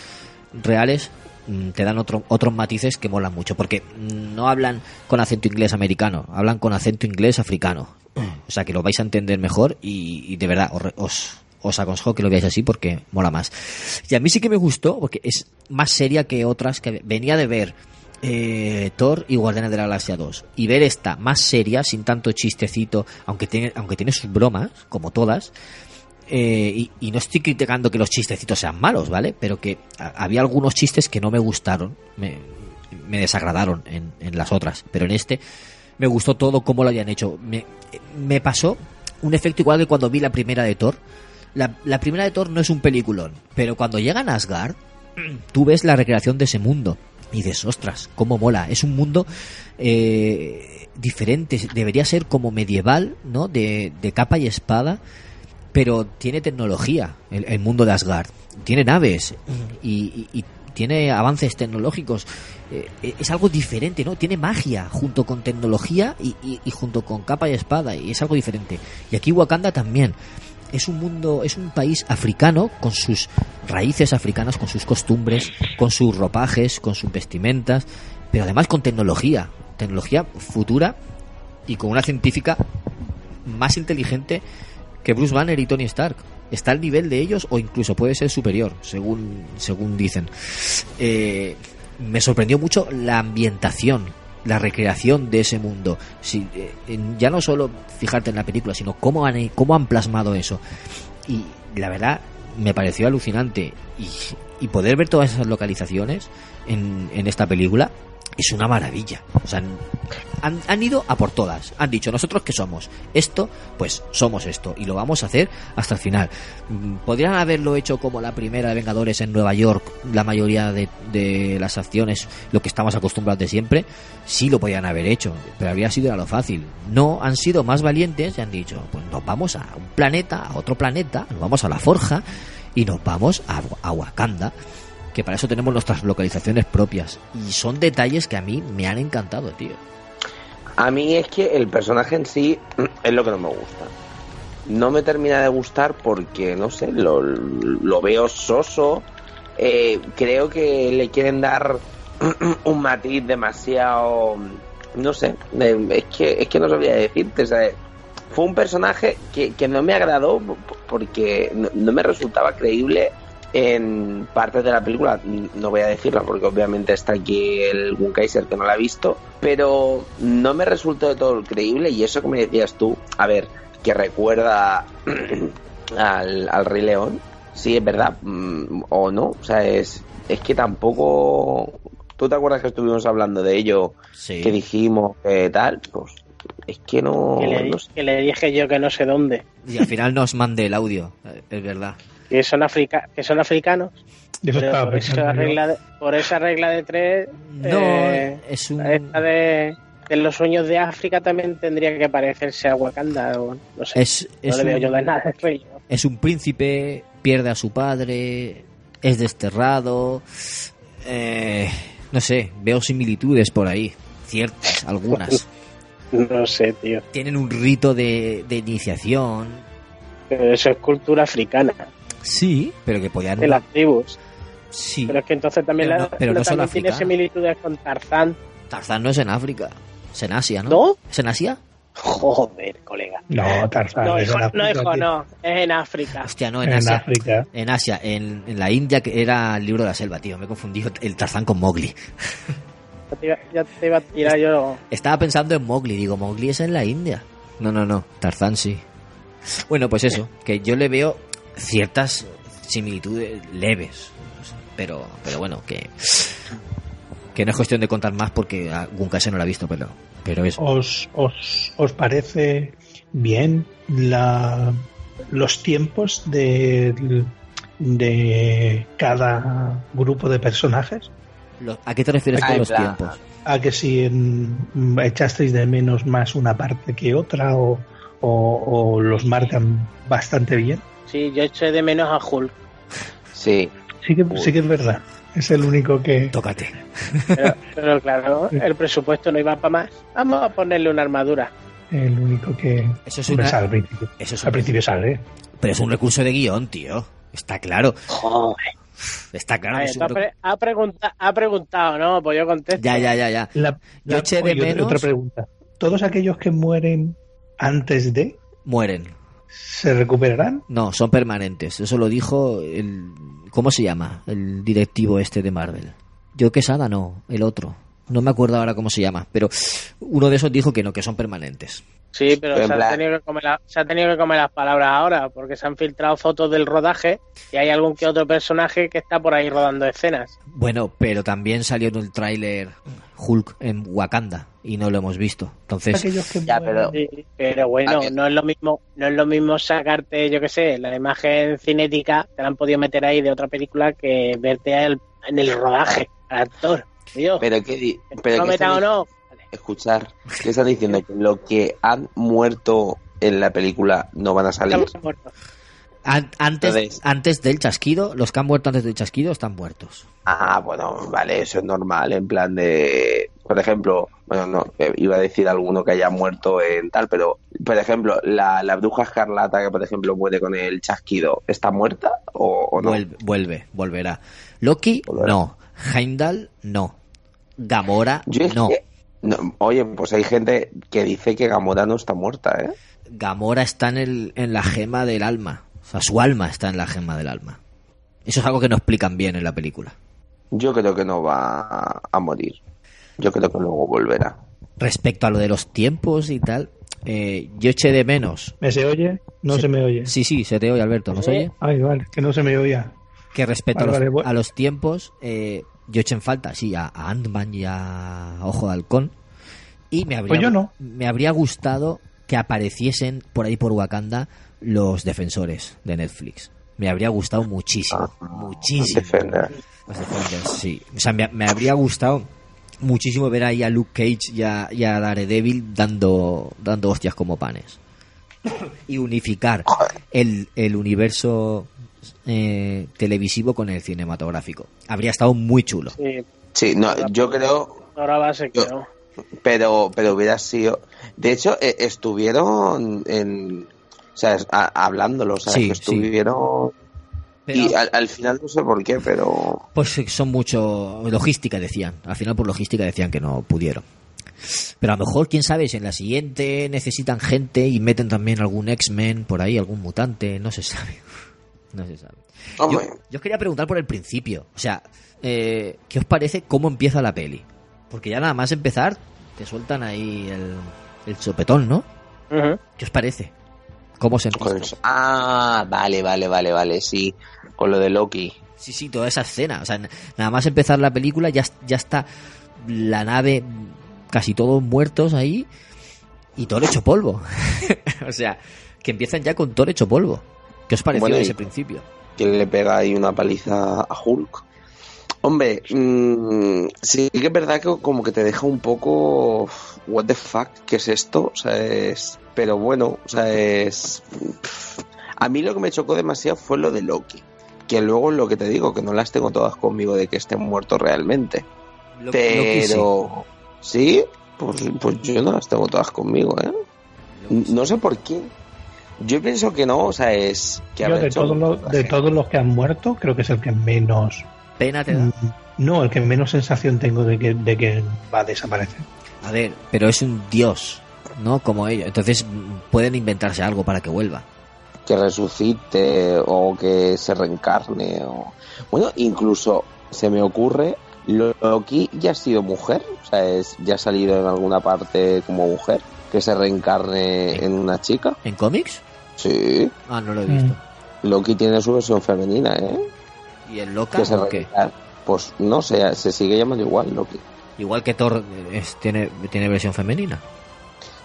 reales mm, te dan otro, otros matices que molan mucho. Porque mm, no hablan con acento inglés americano, hablan con acento inglés africano. O sea que lo vais a entender mejor y, de verdad os, os aconsejo que lo veáis así porque mola más. Y a mí sí que me gustó porque es más seria que otras que venía de ver eh, Thor y Guardianes de la Galaxia 2 y ver esta más seria sin tanto chistecito aunque tiene aunque tiene sus bromas como todas eh, y, no estoy criticando que los chistecitos sean malos vale pero que había algunos chistes que no me gustaron me, me desagradaron en, en las otras. Pero en este me gustó todo cómo lo habían hecho. Me, me pasó un efecto igual que cuando vi la primera de Thor. La, la primera de Thor no es un peliculón pero cuando llegan a Asgard tú ves la recreación de ese mundo y dices, ostras, cómo mola. Es un mundo eh, diferente, debería ser como medieval, ¿no? De, de capa y espada, pero tiene tecnología, el, el mundo de Asgard. Tiene naves y, y- y tiene avances tecnológicos. Eh, es algo diferente, ¿no? Tiene magia junto con tecnología y, y- y junto con capa y espada, y es algo diferente. Y aquí Wakanda también es un mundo, es un país africano con sus raíces africanas, con sus costumbres, con sus ropajes, con sus vestimentas, pero además con tecnología, tecnología futura y con una científica más inteligente que Bruce Banner y Tony Stark. Está al nivel de ellos o incluso puede ser superior, según, según dicen. Eh, me sorprendió mucho la ambientación, la recreación de ese mundo. Si, eh, ya no solo fijarte en la película, sino cómo han, cómo han plasmado eso. Y la verdad, me pareció alucinante. Y, y poder ver todas esas localizaciones en, en esta película es una maravilla. O sea, han, han ido a por todas. Han dicho, nosotros que somos esto, pues somos esto. Y lo vamos a hacer hasta el final. Mm, Podrían haberlo hecho como la primera de Vengadores en Nueva York, la mayoría de, de las acciones, lo que estamos acostumbrados de siempre. Sí lo podían haber hecho, pero habría sido a lo fácil. No, han sido más valientes y han dicho, pues nos vamos a un planeta, a otro planeta, nos vamos a la forja y nos vamos a, a Wakanda que para eso tenemos nuestras localizaciones propias. Y son detalles que a mí me han encantado, tío. A mí es que el personaje en sí es lo que no me gusta. no me termina de gustar porque, no sé, lo, lo veo soso. Eh, creo que le quieren dar un matiz demasiado. No sé, eh, es que, es que no sabía decirte. Sea, fue un personaje que, que no me agradó porque no me resultaba creíble en partes de la película, no voy a decirla porque obviamente está aquí el Kaiser que no la ha visto, pero no me resultó de todo creíble y eso que me decías tú, a ver, que recuerda al, al Rey León, sí es verdad mm, o no, o sea, es, es que tampoco... ¿Tú te acuerdas que estuvimos hablando de ello? Sí. Que dijimos que tal, pues es que no... Que le, no sé. que le dije yo que no sé dónde. Y al final nos mande el audio, eh, es verdad. Que son, africa que son africanos. Eso Pero estaba por, esa regla de, por esa regla de tres, No, eh, es un... esta de, de los sueños de África también tendría que parecerse a Wakanda. O, no sé, Es, no es le veo un- yo de nada rey. es un príncipe, pierde a su padre, es desterrado. eh, no sé, veo similitudes por ahí, ciertas, algunas. No sé, tío. Tienen un rito de, de iniciación. Pero eso es cultura africana, Sí, pero que podían. de las tribus. Sí, Pero es que entonces también, Pero la- no- pero no son también tiene africanos. similitudes con Tarzán. Tarzán no es en África, es en Asia, ¿no? ¿No? ¿Es en Asia? Joder, colega. No, Tarzán. No, es hijo, en África, no, hijo, tío. no. Es en África. Hostia, no, en, En Asia. África. En Asia, en, en la India, que era el libro de la selva, tío. Me he confundido el Tarzán con Mowgli. Ya te, iba, ya te iba a tirar yo. Estaba pensando en Mowgli, digo, Mowgli es en la India. No, no, no, Tarzán sí. Bueno, pues eso, que yo le veo ciertas similitudes leves. Pero, pero bueno, que, que no es cuestión de contar más porque algún caso no lo ha visto, pero, pero eso. ¿Os, os, os parece bien la, los tiempos de, de cada grupo de personajes? ¿A qué te refieres con los plan, tiempos? ¿A que si mm, echasteis de menos más una parte que otra o, o- o los marcan bastante bien? Sí, yo eché de menos a Hulk. Sí, Sí que, sí que es verdad. Es el único que... Tócate. Pero, pero claro, el presupuesto no iba para más. Vamos a ponerle una armadura. El único que... Eso es una- sale al principio. Eso es Al un, principio sale. pero es un recurso de guion, tío. Está claro. Joder. Está claro. un pre- ha, pregunta- ha preguntado, ¿no? Pues yo contesto. Ya, ya, ya, ya. La, Yo eché de menos- Otra pregunta. ¿Todos aquellos que mueren antes de Mueren. Se recuperarán? No, son permanentes. Eso lo dijo el... ¿Cómo se llama? El directivo este de Marvel. Yo Quesada no, el otro. No me acuerdo ahora cómo se llama, pero uno de esos dijo que no, que son permanentes. Sí, pero En se, ha plan- tenido que comer la- se ha tenido que comer las palabras ahora, porque se han filtrado fotos del rodaje y hay algún que otro personaje que está por ahí rodando escenas. Bueno, pero también salió en el tráiler Hulk en Wakanda y no lo hemos visto. Entonces, que Ya, pero- Sí, pero bueno, no es lo mismo, no es lo mismo sacarte, yo qué sé, la imagen cinética, te la han podido meter ahí de otra película que verte en el rodaje, al actor. Tío, pero ¿que pero lo que metan o están- no? Escuchar, ¿qué están diciendo? Que lo que han muerto en la película no van a salir. An- antes, Entonces- antes del chasquido, los que han muerto antes del chasquido están muertos. Ah, bueno, vale, eso es normal, en plan de, por ejemplo, bueno, no, eh, iba a decir alguno que haya muerto en tal, pero, por ejemplo, la, la bruja escarlata que, por ejemplo, muere con el chasquido, ¿está muerta o, o no? Vuelve, vuelve, volverá. Loki, Volverá. no. Heimdall, no. Gamora, Yo es no. que- no, Oye, pues hay gente que dice que Gamora no está muerta, ¿eh? Gamora está en, el, en la gema del alma. O sea, su alma está en la gema del alma. Eso es algo que no explican bien en la película. Yo creo que no va a, a morir. Yo creo que luego volverá. Respecto a lo de los tiempos y tal, eh, yo eché de menos. ¿Me se oye? No Sí. se me oye. Sí, sí, se te oye, Alberto, ¿nos Sí. oye? Ay, vale, que no se me oía. Que respecto Vale, a, los, vale, a los tiempos, eh, yo eché en falta, sí, a, a Ant-Man y a Ojo de Halcón. Y me habría, Pues yo no. me habría gustado que apareciesen por ahí por Wakanda los defensores de Netflix. Me habría gustado muchísimo, Ah, muchísimo. Defender. Los Defenders, sí. O sea, me, me habría gustado muchísimo ver ahí a Luke Cage y a, y a Daredevil dando, dando hostias como panes. Y unificar el, el universo eh, televisivo con el cinematográfico. Habría estado muy chulo. Sí, Sí, no, yo creo, ahora va a ser que Yo- no. pero pero hubiera sido de hecho eh, estuvieron en o sea, a- hablándolo, o sea, Sí, que sí. estuvieron... Pero- Y al, al final no sé por qué, pero... Pues son mucho logística decían. Al final por logística decían que no pudieron. Pero a lo mejor, quién sabe, si en la siguiente necesitan gente y meten también algún X-Men por ahí, algún mutante, no se sabe. No se sabe. Yo, os quería preguntar por el principio. O sea, eh, ¿qué os parece cómo empieza la peli? Porque ya nada más empezar, te sueltan ahí el, el sopetón, ¿no? ¿Qué os parece? ¿Cómo se empieza? eso. Ah, vale, vale, vale, vale, sí. Con lo de Loki. Sí, sí, toda esa escena. O sea, nada más empezar la película ya, ya está la nave, casi todos muertos ahí y Thor hecho polvo. o sea, que empiezan ya con Thor hecho polvo. ¿Qué os pareció Bueno, ese principio? Que le pega ahí una paliza a Hulk. Hombre, mm, sí que es verdad que como que te deja un poco what the fuck, ¿qué es esto? O sea, es pero bueno, o sea, es a mí lo que me chocó demasiado fue lo de Loki, que luego lo que te digo, que no las tengo todas conmigo de que estén muertos realmente. Lo- Loki sí. Pero sí, pues, pues yo no las tengo todas conmigo, ¿eh? No sé por qué. Yo pienso que no, o sea, es que Yo de hecho todos, los, de todos los que han muerto, creo que es el que menos. Pena te da. mm, No, el que menos sensación tengo de que, de que va a desaparecer. A ver, pero es un dios, ¿no? Como ellos. Entonces pueden inventarse algo para que vuelva. que resucite o que se reencarne o bueno incluso se me ocurre Loki ya ha sido mujer o sea es, ya ha salido en alguna parte como mujer que se reencarne en una chica ¿En cómics? Sí Ah, no lo he Mm. visto. Loki tiene su versión femenina eh ¿Y el Loca o qué? pues no sé se sigue llamando igual Loki Igual que Thor eh, es- tiene, tiene versión femenina.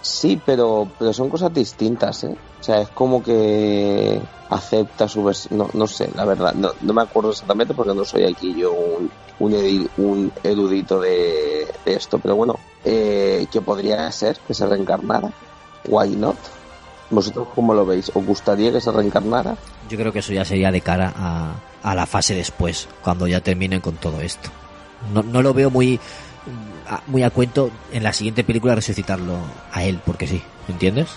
Sí, pero, pero son cosas distintas, ¿eh? O sea, es como que acepta su versión. No, no sé, la verdad, no, no me acuerdo exactamente porque no soy aquí yo un, un, un erudito de, de esto, pero bueno, eh, que podría ser que se reencarnara. Why not? ¿Vosotros cómo lo veis? ¿Os gustaría que se reencarnara? Yo creo que eso ya sería de cara a, a la fase después, cuando ya terminen con todo esto. No, no lo veo muy, a- muy a cuento en la siguiente película resucitarlo a él, porque sí, ¿entiendes?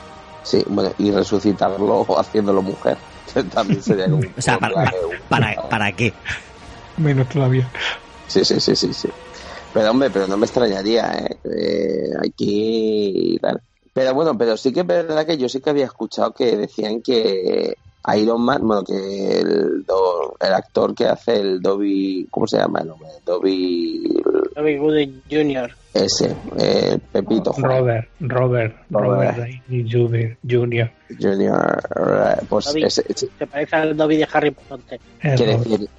Sí, bueno, y resucitarlo haciéndolo mujer. que También sería como un O sea, para, para, para, ¿para qué? Menos todavía. Sí, sí, sí, sí, sí. Pero hombre, pero no me extrañaría, ¿eh? Eh, aquí y tal. Pero bueno, pero sí que es verdad que yo sí que había escuchado que decían que Iron Man, bueno, que el, do- el actor que hace el Dobby, ¿cómo se llama el nombre? Dobby Robin Hood Jr. ese, eh, Pepito Juan Robert, Robert, Robert. Robert Jr. Jr. Junior, eh, pues Dobby. ese, ese- Se parece al Dobby de Harry Potter. Que, decir-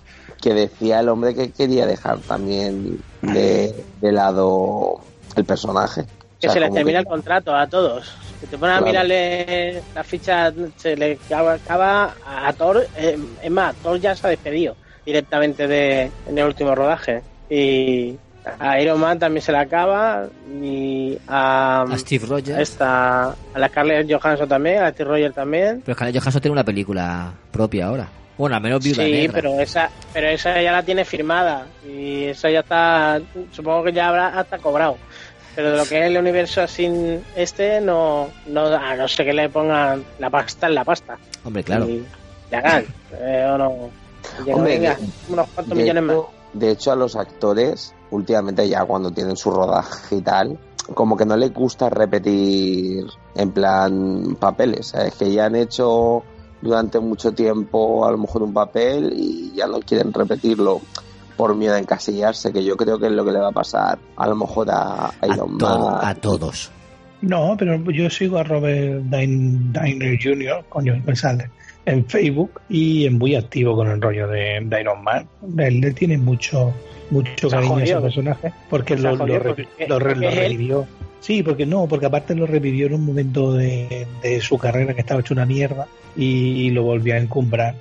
que decía el hombre que quería dejar también de, de lado el personaje. Que O sea, se les termina que- el contrato a todos. Si te pones a mirarle la ficha, se le acaba, a Thor. eh, es más, Thor ya se ha despedido directamente de, en el último rodaje. Y a Iron Man también se le acaba. Y a, A Steve a Rogers. esta, a la Scarlett Johansson también, a Steve Rogers también. Pero Scarlett Johansson tiene una película propia ahora. Bueno, al menos Viuda Sí, Negra. pero esa, pero esa ya la tiene firmada y esa ya está, supongo que ya habrá hasta cobrado. Pero de lo que es el universo así este, no, no, a no sé que le pongan la pasta en la pasta. Hombre, claro. Y le hagan, eh, o no. Y Hombre, venga, de- unos cuantos de millones más. de hecho, a los actores, últimamente ya cuando tienen su rodaje y tal, como que no les gusta repetir en plan papeles. ¿sabes? Que ya han hecho durante mucho tiempo a lo mejor un papel y ya no quieren repetirlo por miedo a encasillarse, que yo creo que es lo que le va a pasar a lo mejor a A, Iron todo- Man. a todos. No, pero yo sigo a Robert Downey Jr., coño, me sale, en Facebook y es muy activo con el rollo de, de Iron Man. Él le tiene mucho mucho cariño a ese personaje porque lo, lo, porque- re- revivió. Sí, porque no, porque aparte lo revivió en un momento de, de su carrera que estaba hecho una mierda y, y lo volvió a encumbrar.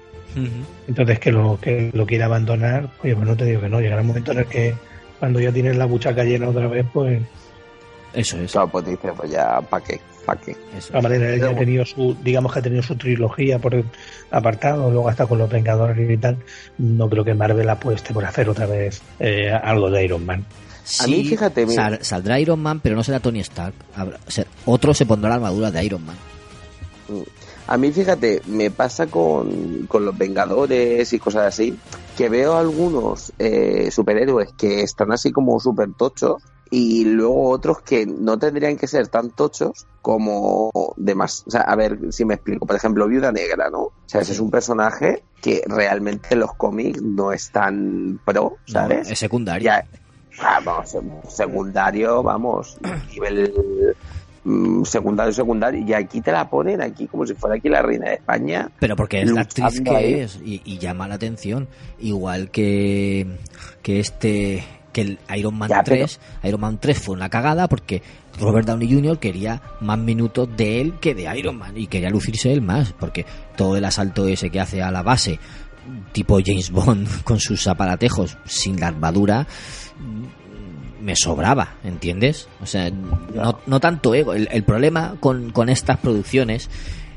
Entonces que lo que lo quiere abandonar, pues, pues no te digo que no, llegará un momento en el que cuando ya tienes la buchaca llena otra vez, pues Eso es. Claro, pues dice, pues ya, ¿para qué? ¿Para qué? eso de todas maneras, él ya ha tenido su, digamos que ha tenido su trilogía por apartado, luego hasta con los Vengadores y tal. No creo que Marvel apueste por hacer otra vez eh, algo de Iron Man. A mí, Sí, fíjate, mira. sal- saldrá Iron Man, pero no será Tony Stark. Habrá- o sea, otro se pondrá la armadura de Iron Man. A mí, fíjate, me pasa con, con los Vengadores y cosas así, que veo algunos eh, superhéroes que están así como súper tochos y luego otros que no tendrían que ser tan tochos como demás. O sea, a ver si me explico. Por ejemplo, Viuda Negra, ¿no? O sea, ese es un personaje que realmente en los cómics no es tan pro, ¿sabes? No, es secundario. Ya, vamos, secundario, vamos, nivel mm, secundario, secundario, y aquí te la ponen aquí como si fuera aquí la reina de España. Pero porque es la actriz ahí. que es y, y llama la atención. Igual que, que este que el Iron Man Ya, pero- 3, Iron Man 3 fue una cagada porque Robert Downey Jr. quería más minutos de él que de Iron Man y quería lucirse él más porque todo el asalto ese que hace a la base tipo James Bond con sus aparatejos sin la armadura me sobraba, ¿entiendes? O sea, no, no tanto ego. El, problema con, con estas producciones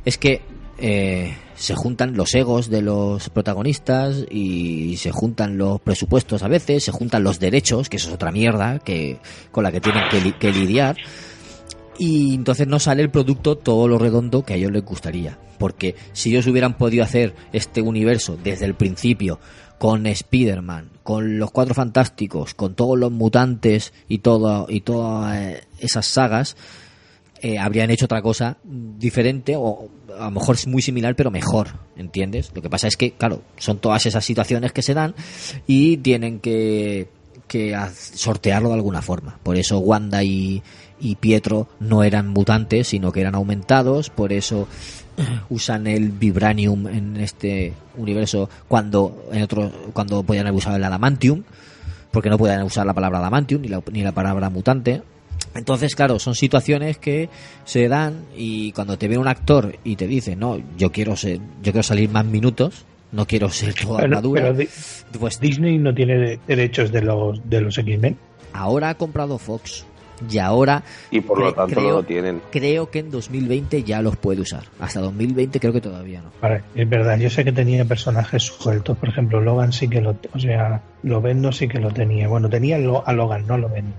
es que eh, se juntan los egos de los protagonistas y se juntan los presupuestos a veces, se juntan los derechos, que eso es otra mierda que, con la que tienen que, li- que lidiar. Y entonces no sale el producto todo lo redondo que a ellos les gustaría. Porque si ellos hubieran podido hacer este universo desde el principio, con Spider-Man, con los Cuatro Fantásticos, con todos los mutantes y, todo, y todas eh, esas sagas, eh, habrían hecho otra cosa diferente o a lo mejor es muy similar pero mejor, ¿entiendes? Lo que pasa es que, claro, son todas esas situaciones que se dan y tienen que, que sortearlo de alguna forma. Por eso Wanda y, y Pietro no eran mutantes, sino que eran aumentados, por eso usan el vibranium en este universo cuando en otro cuando podían haber usado el adamantium porque no podían usar la palabra adamantium ni la, ni la palabra mutante entonces, claro, son situaciones que se dan y cuando te viene un actor y te dice, no, yo quiero ser, yo quiero salir más minutos, no quiero ser toda armadura, pero pues Disney no tiene de- derechos de los de los X-Men. ahora ha comprado Fox y ahora Y por lo cre- tanto creo, no lo tienen. creo que en 2020 ya los puede usar. Hasta 2020 creo que todavía no. Vale, es verdad, yo sé que tenía personajes sueltos, por ejemplo, Logan sí que lo, o sea, Lovendo sí que lo tenía. Bueno, tenía lo- a Logan, no Lovendo.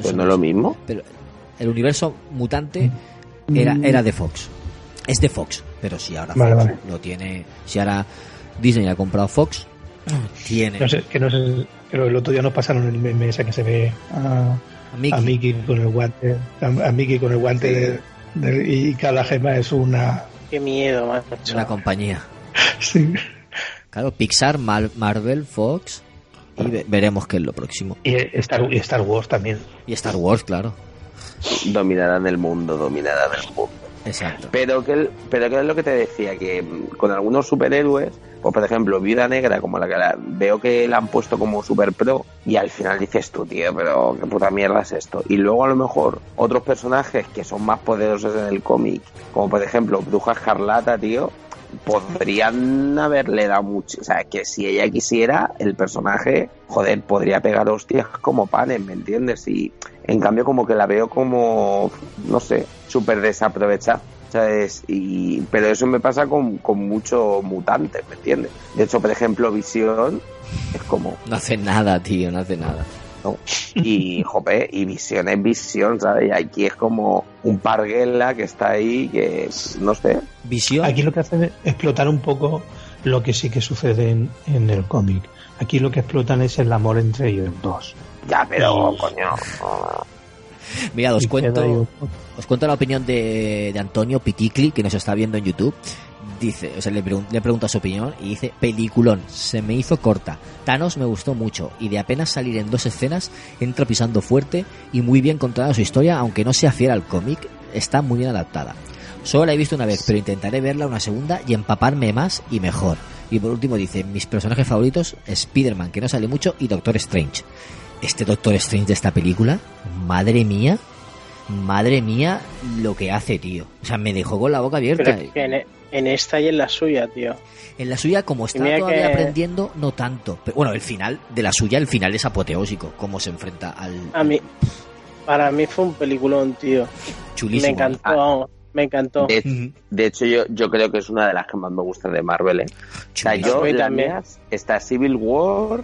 Pues no es lo mismo. Pero el universo mutante era, era de Fox. Es de Fox, pero si ahora Mm. Vale, Fox vale. lo tiene, si ahora Disney ha comprado Fox, tiene No sé, que no sé, pero el otro día nos pasaron el meme ese que se ve a, a Mickey. a Mickey con el guante, a, a Mickey con el guante de- de- y cada gema es una, Qué miedo, macho. una compañía. sí. Claro, Pixar, Mar- Marvel, Fox y ve- veremos qué es lo próximo. Y Star, y Star Wars también. Y Star Wars, claro. Dominarán el mundo, dominarán el mundo. Exacto. Pero que, pero que es lo que te decía, que con algunos superhéroes, pues por ejemplo, Viuda Negra, como la que la- veo que la han puesto como super pro, y al final dices tú, tío, pero qué puta mierda es esto. Y luego a lo mejor otros personajes que son más poderosos en el cómic, como por ejemplo Bruja Escarlata, tío, podrían haberle dado mucho. O sea, que si ella quisiera, el personaje, joder, podría pegar hostias como panes, ¿me entiendes? Y en cambio, como que la veo como, no sé, súper desaprovechada. ¿Sabes? Y, pero eso me pasa con, con muchos mutantes, ¿me entiendes? De hecho, por ejemplo, Visión es como, No hace nada, tío, no hace nada. ¿no? Y, jope, y Visión es Visión, ¿sabes? Y aquí es como un parguela que está ahí, que, no sé, Visión. Aquí lo que hacen es explotar un poco lo que sí que sucede en, en el cómic. Aquí lo que explotan es el amor entre ellos dos. ya, pero, Y- coño, Mira, os cuento, os cuento la opinión de, de Antonio Piticli, que nos está viendo en YouTube. Dice, o sea, le, pregun- le pregunta su opinión y dice, peliculón, se me hizo corta. Thanos me gustó mucho y de apenas salir en dos escenas, entra pisando fuerte y muy bien contada su historia, aunque no sea fiel al cómic, está muy bien adaptada. Solo la he visto una vez, pero intentaré verla una segunda y empaparme más y mejor. Y por último dice, mis personajes favoritos, Spider-Man, que no sale mucho, y Doctor Strange. Este Doctor Strange de esta película, madre mía, madre mía lo que hace, tío. O sea, me dejó con la boca abierta. Pero es que en, en esta y en la suya, tío. En la suya, como está todavía que- aprendiendo, no tanto. Pero, bueno, el final de la suya, el final es apoteósico, cómo se enfrenta al... A mí, para mí fue un peliculón, tío. chulísimo. Me encantó, vamos, me encantó. de, hecho yo, yo creo que es una de las que más me gusta de Marvel, ¿eh? O sea, yo, está Civil War,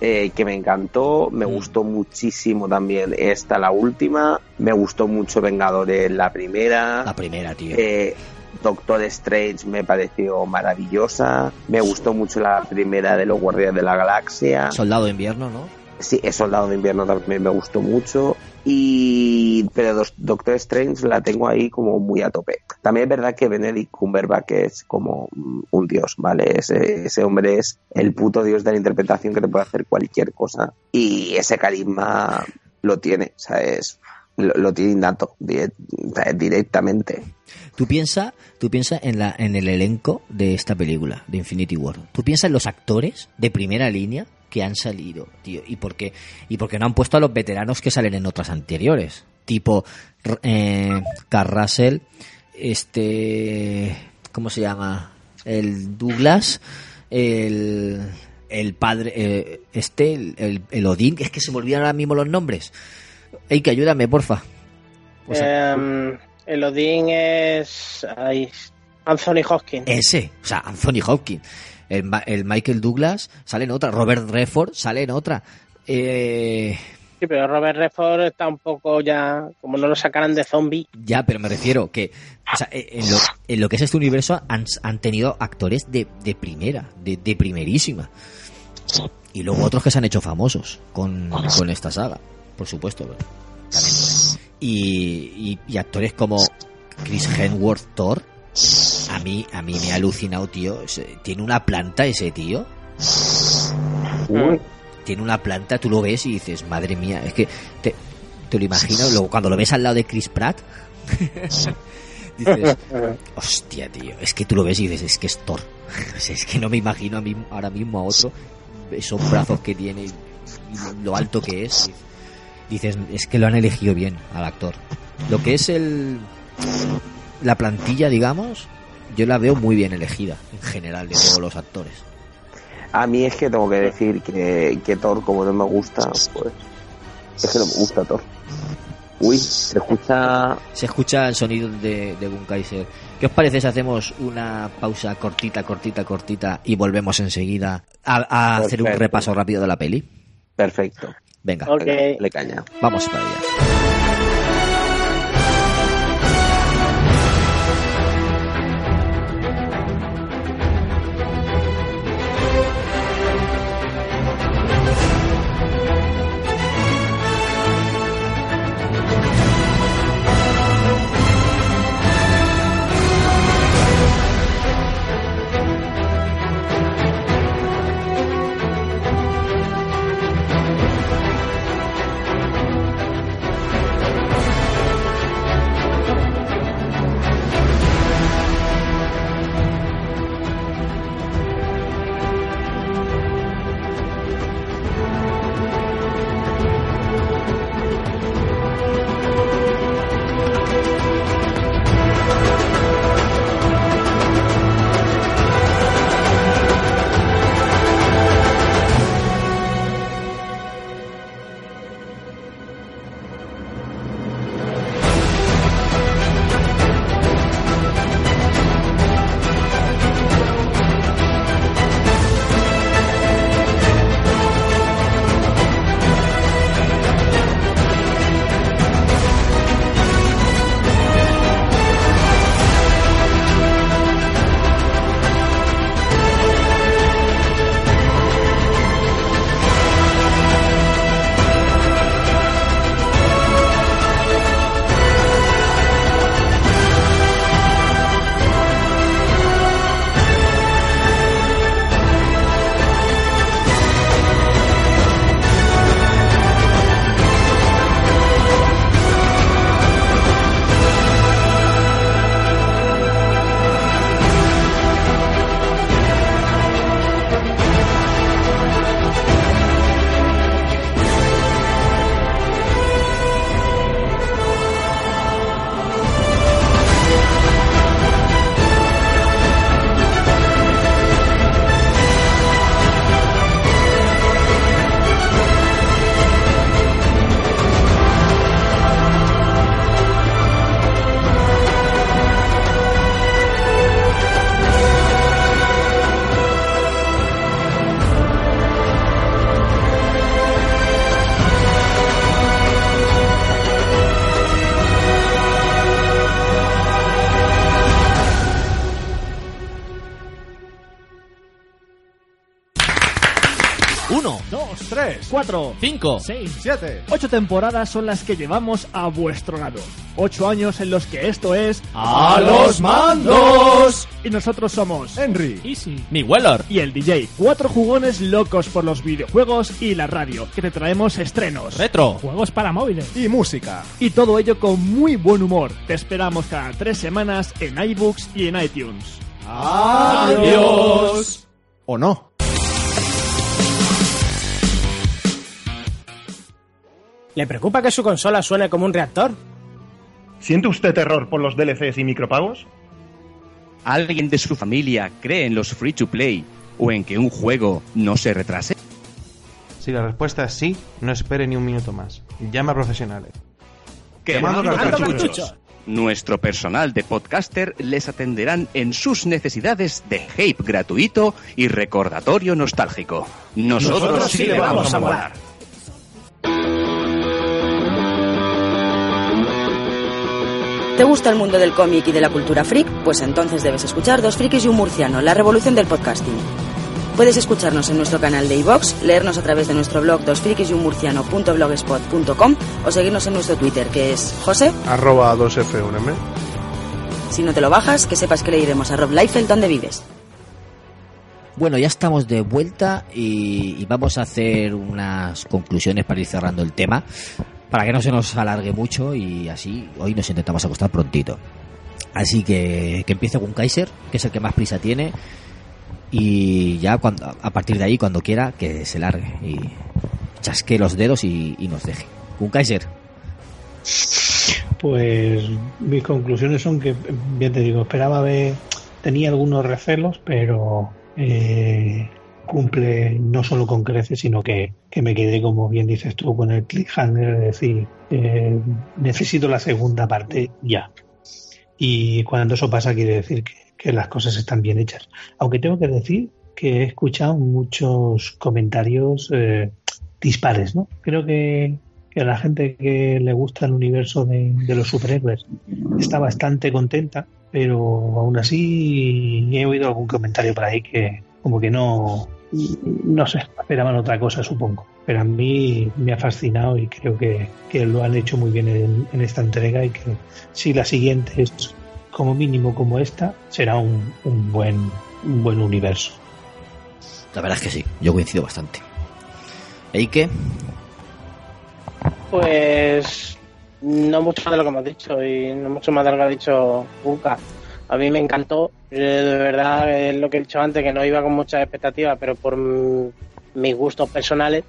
eh, que me encantó, me Mm. gustó muchísimo también esta, la última, me gustó mucho Vengadores, la primera, La primera, tío. eh, Doctor Strange me pareció maravillosa. Me gustó mucho la primera de los Guardianes de la Galaxia. Soldado de invierno, ¿no? Sí, el Soldado de Invierno también me gustó mucho. Y pero Doctor Strange la tengo ahí como muy a tope. También es verdad que Benedict Cumberbatch es como un dios, ¿vale? Ese, ese hombre es el puto dios de la interpretación que te puede hacer cualquier cosa. Y ese carisma lo tiene, ¿sabes? Lo, lo tiene innato, directamente. Tú piensas tú piensa en, en el elenco de esta película, de Infinity War. Tú piensas en los actores de primera línea que han salido, tío. ¿Y por qué, y por qué no han puesto a los veteranos que salen en otras anteriores? Tipo eh, Russell, este... ¿Cómo se llama? El Douglas, el, el padre, eh, este, el, el, Odín, es que se me olvidan ahora mismo los nombres. Ey, que ayúdame, porfa. Em, el Odín es Anthony Hopkins. Ese, o sea, Anthony Hopkins el, Michael Douglas sale en otra, Robert Redford sale en otra. Eh... Sí, pero Robert Redford está un poco ya, como no lo sacaran de zombie. Ya, pero me refiero que o sea, en, lo, que es este universo han, han tenido actores de, de primera, de, de, primerísima. Y luego otros que se han hecho famosos con, con esta saga, por supuesto. Y, y, y actores como Chris Hemsworth Thor, a mí, a mí me ha alucinado, tío. Tiene una planta ese tío. Tiene una planta, tú lo ves y dices, madre mía, es que te, te lo imagino, luego cuando lo ves al lado de Chris Pratt, dices, hostia, tío, es que tú lo ves y dices, es que es Thor. es que no me imagino a mí, ahora mismo a otro, esos brazos que tiene y lo alto que es. Dices, es que lo han elegido bien al actor. Lo que es el la plantilla, digamos, yo la veo muy bien elegida en general de todos los actores. A mí es que tengo que decir que, que Thor, como no me gusta, pues es que no me gusta Thor. Uy, se escucha. Se escucha el sonido de, de Kaiser. ¿Qué os parece si hacemos una pausa cortita, cortita, cortita y volvemos enseguida a, a hacer un repaso rápido de la peli? Perfecto. Venga, le caña. Vamos para allá. Uno, dos, tres, cuatro, cinco, seis, siete. Ocho temporadas son las que llevamos a vuestro lado. Ocho años en los que esto es... ¡A los mandos! Y nosotros somos... Henry, Easy. mi Weller. Y el DJ. Cuatro jugones locos por los videojuegos y la radio. Que te traemos estrenos. Retro. Juegos para móviles. y música. Y todo ello con muy buen humor. Te esperamos cada tres semanas en iBooks y en iTunes. Adiós. ¿O no? ¿Le preocupa que su consola suene como un reactor? ¿Siente usted terror por los DLCs y micropagos? ¿Alguien de su familia cree en los free to play o en que un juego no se retrase? Si la respuesta es sí, no espere ni un minuto más. Llama a profesionales. Quemando cartuchos. cartuchos. Nuestro personal de podcaster les atenderán en sus necesidades de hype gratuito y recordatorio nostálgico. Nosotros, Nosotros sí le vamos a molar. ¿Te gusta el mundo del cómic y de la cultura freak? Pues entonces debes escuchar Dos Frikis y un Murciano, la revolución del podcasting. Puedes escucharnos en nuestro canal de iVox, leernos a través de nuestro blog dosfrikisyyunmurciano.blogspot.com o seguirnos en nuestro Twitter, que es José. Arroba 2F1M. Si no te lo bajas, que sepas que le iremos a Rob Liefeld donde vives. Bueno, ya estamos de vuelta y, y vamos a hacer unas conclusiones para ir cerrando el tema, para que no se nos alargue mucho y así hoy nos intentamos acostar prontito. Así que que empiece con Kaiser, que es el que más prisa tiene, y ya cuando, a partir de ahí, cuando quiera, que se largue y chasque los dedos y, nos deje. Un Kaiser. Pues mis conclusiones son que, ya te digo, esperaba ver, tenía algunos recelos, pero eh, cumple no solo con creces, sino que, que me quedé, como bien dices tú, con el cliffhanger de decir, eh, necesito la segunda parte ya. Y cuando eso pasa quiere decir que, las cosas están bien hechas. Aunque tengo que decir que he escuchado muchos comentarios eh, dispares, ¿no? Creo que, que la gente que le gusta el universo de, de los superhéroes está bastante contenta, pero aún así he oído algún comentario por ahí que como que no, no sé, esperaban otra cosa, supongo. Pero a mí me ha fascinado y creo que, que lo han hecho muy bien en, en esta entrega y que si la siguiente es como mínimo como esta, será un, un buen, un buen universo. La verdad es que sí, yo coincido bastante. Eike, Pues no mucho de lo que hemos dicho y no mucho más de lo que ha dicho Buca. A mí me encantó, Yo, de verdad es lo que he dicho antes, que no iba con muchas expectativas, pero por mis gustos personales.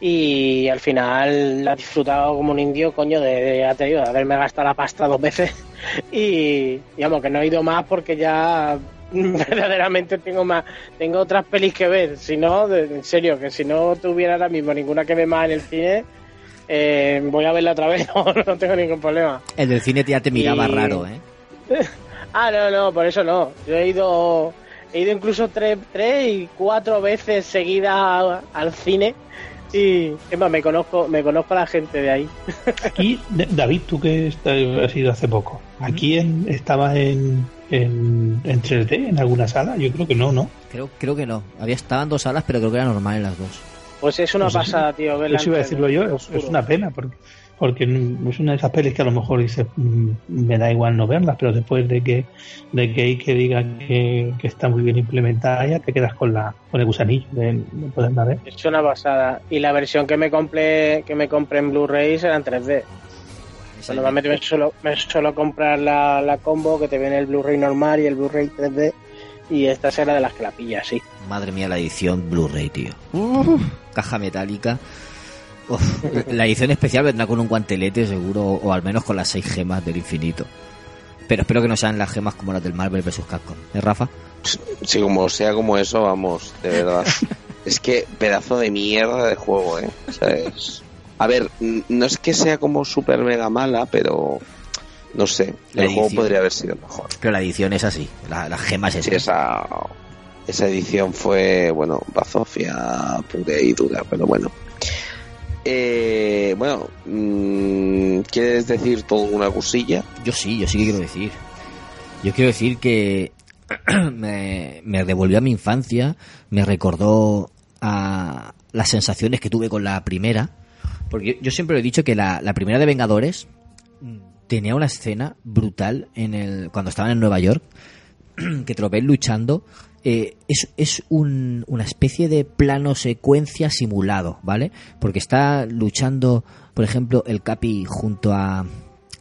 Y al final la he disfrutado como un indio, coño, de, de, ya te digo, de haberme gastado la pasta dos veces. Y digamos que no he ido más porque ya verdaderamente tengo más tengo otras pelis que ver. Si no de- en serio que si no tuviera ahora mismo ninguna que ver más en el cine eh, voy a verla otra vez no, no tengo ningún problema. El del cine ya te miraba Y- raro, ¿eh? Ah no no por eso no yo he ido he ido incluso tres, tres y cuatro veces seguidas al cine y es más me conozco me conozco a la gente de ahí Aquí, David, tú que has ido hace poco, ¿aquí en, estabas en, en, en 3D en alguna sala? Yo creo que no, ¿no? Creo, creo que no. Había estaban dos salas, pero creo que era normal en las dos. pues es una Pues pasada tío verla Eso iba a decirlo yo, es, es una pena, porque, porque es una de esas pelis que a lo mejor dices, "Mm, me da igual no verlas, pero después de que de que, que diga que, que está muy bien implementada, ya te quedas con la con el gusanillo de, de poderla ver. Es una pasada. Y la versión que me compré, que me compré en Blu-ray era en 3D. Pues normalmente me suelo, me suelo comprar la, la combo que te viene el Blu-ray normal y el Blu-ray 3D. Y esta será de las que la pilla, sí. Madre mía, la edición Blu-ray, tío. Caja metálica. Uf, la edición especial vendrá con un guantelete, seguro, o al menos con las seis gemas del infinito. Pero espero que no sean las gemas como las del Marvel vs. Capcom. ¿Eh, Rafa? Sí, como sea como eso, vamos, de verdad. es que pedazo de mierda de juego, ¿eh? O sea, es- A ver, no es que sea como super mega mala, pero no sé, La el juego podría haber sido mejor. Pero la edición es así. La, las gemas es Sí, esa, esa edición fue, bueno, bazofia pura y dura, pero bueno. Eh, bueno, mm, ¿quieres decir todo una cosilla? Yo sí, yo sí que quiero decir. Yo quiero decir que me, devolvió a mi infancia, me recordó a, las sensaciones que tuve con la primera. Porque yo, siempre he dicho que la, la primera de Vengadores tenía una escena brutal en el cuando estaban en Nueva York que te luchando eh, es, es un- una especie de plano secuencia simulado, ¿vale? Porque está luchando, por ejemplo, el Capi junto a,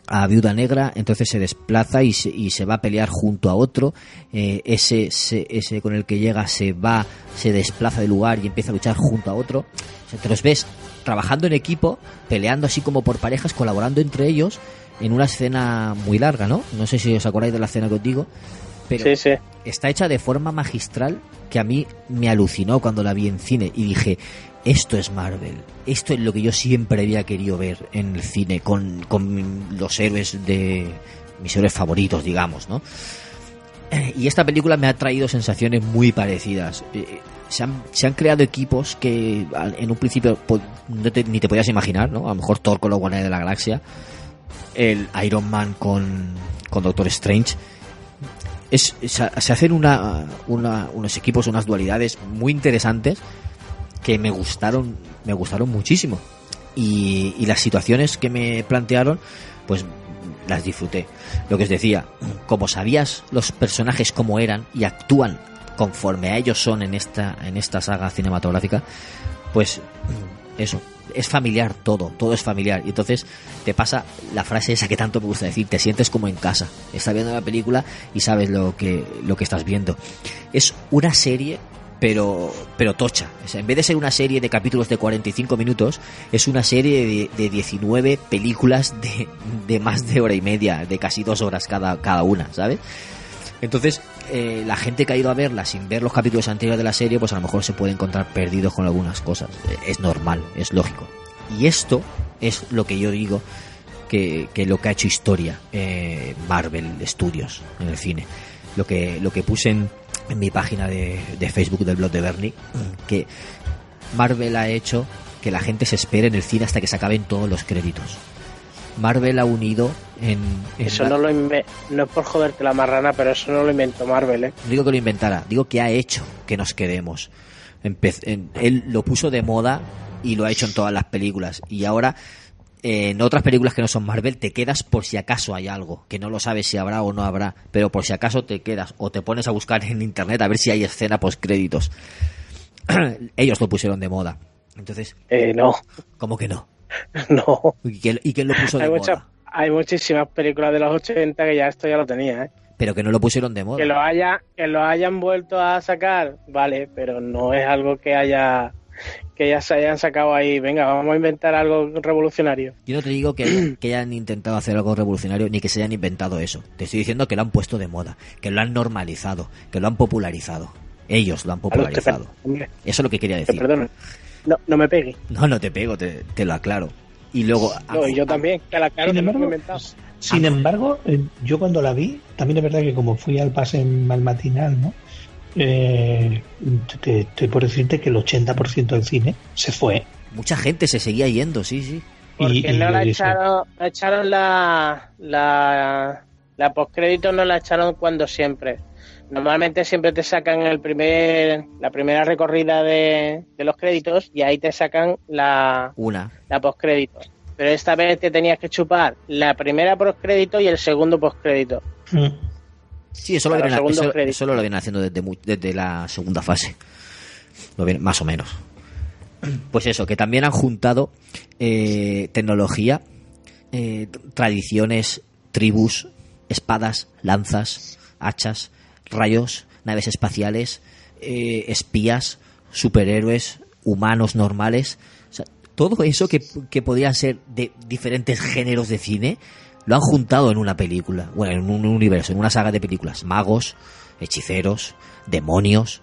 a Viuda Negra, entonces se desplaza y se, y se va a pelear junto a otro. eh, ese, se- ese con el que llega se va, se desplaza del lugar y empieza a luchar junto a otro. O sea, te los ves trabajando en equipo, peleando así como por parejas, colaborando entre ellos en una escena muy larga, ¿no? No sé si os acordáis de la escena que os digo, pero Sí, sí. está hecha de forma magistral que a mí me alucinó cuando la vi en cine y dije, esto es Marvel, esto es lo que yo siempre había querido ver en el cine con, con los héroes de mis héroes favoritos, digamos, ¿no? Y esta película me ha traído sensaciones muy parecidas. Eh, Se han, se han creado equipos que en un principio po- no te- ni te podías imaginar, ¿no? A lo mejor Thor con los Guardianes de la Galaxia, el Iron Man con, con Doctor Strange. Es, se, hacen una, una- unos equipos, unas dualidades muy interesantes que me gustaron, me gustaron muchísimo. Y, y las situaciones que me plantearon, pues las disfruté. Lo que os decía, como sabías los personajes cómo eran y actúan conforme a ellos son en esta, en esta saga cinematográfica, pues eso, es familiar todo, todo es familiar. Y entonces te pasa la frase esa que tanto me gusta decir, te sientes como en casa. Estás viendo la película y sabes lo que, lo que estás viendo. Es una serie pero pero tocha. En vez de ser una serie de capítulos de 45 minutos, es una serie de, de 19 películas de, de más de hora y media, de casi dos horas cada, cada una, ¿sabes? Entonces, eh, la gente que ha ido a verla sin ver los capítulos anteriores de la serie, pues a lo mejor se puede encontrar perdidos con algunas cosas. Eh, Es normal, es lógico. Y esto es lo que yo digo que, que lo que ha hecho historia eh, Marvel Studios en el cine. Lo que, lo que puse en, mi página de, de Facebook del blog de Bernie, que Marvel ha hecho que la gente se espere en el cine hasta que se acaben todos los créditos. Marvel ha unido en... en Eso la- no lo inve- no es por joderte la marrana, pero eso no lo inventó Marvel, ¿eh? no digo que lo inventara, digo que ha hecho que nos quedemos. Empe- en- él lo puso de moda y lo ha hecho en todas las películas. Y ahora, en otras películas que no son Marvel, te quedas por si acaso hay algo, que no lo sabes si habrá o no habrá, pero por si acaso te quedas o te pones a buscar en internet a ver si hay escena post créditos. Ellos lo pusieron de moda. Entonces, Eh, no, ¿cómo que no? no. ¿Y quién, y quién lo puso de Hay, moda? muchas, hay muchísimas películas de los 80 que ya esto ya lo tenía, ¿eh? Pero que no lo pusieron de moda. Que lo, haya, que lo hayan vuelto a sacar, vale, pero no es algo que haya que ya se hayan sacado ahí. Venga, vamos a inventar algo revolucionario. Yo no te digo que, que hayan intentado hacer algo revolucionario ni que se hayan inventado eso. Te estoy diciendo que lo han puesto de moda, que lo han normalizado, que lo han popularizado. Ellos lo han popularizado. Eso es lo que quería decir. No, no me pegue. No, no te pego, te, te lo aclaro. Y luego... No, y yo también, que a la cara Sin embargo. Sin embargo, eh, yo cuando la vi, también es verdad que como fui al pase mal matinal, ¿no? Eh, te, te puedo decirte que el 80% del cine se fue. Mucha gente se seguía yendo, sí, sí. Porque Y- y no la echaron, la echaron la, la, la postcrédito no la echaron cuando siempre. Normalmente siempre te sacan el primer, la primera recorrida de, de los créditos y ahí te sacan la, Una. la postcrédito. Pero esta vez te tenías que chupar la primera postcrédito y el segundo postcrédito. "Mm". Sí, eso lo, vienen, eso- eso lo vienen haciendo desde, desde la segunda fase. Lo vienen- más o menos. Pues eso, que también han juntado eh, tecnología, eh, tradiciones, tribus, espadas, lanzas, hachas, rayos, naves espaciales, eh, espías, superhéroes, humanos normales. O sea, todo eso que, que podían ser de diferentes géneros de cine, lo han juntado en una película, bueno, en un universo, en una saga de películas. Magos, hechiceros, demonios.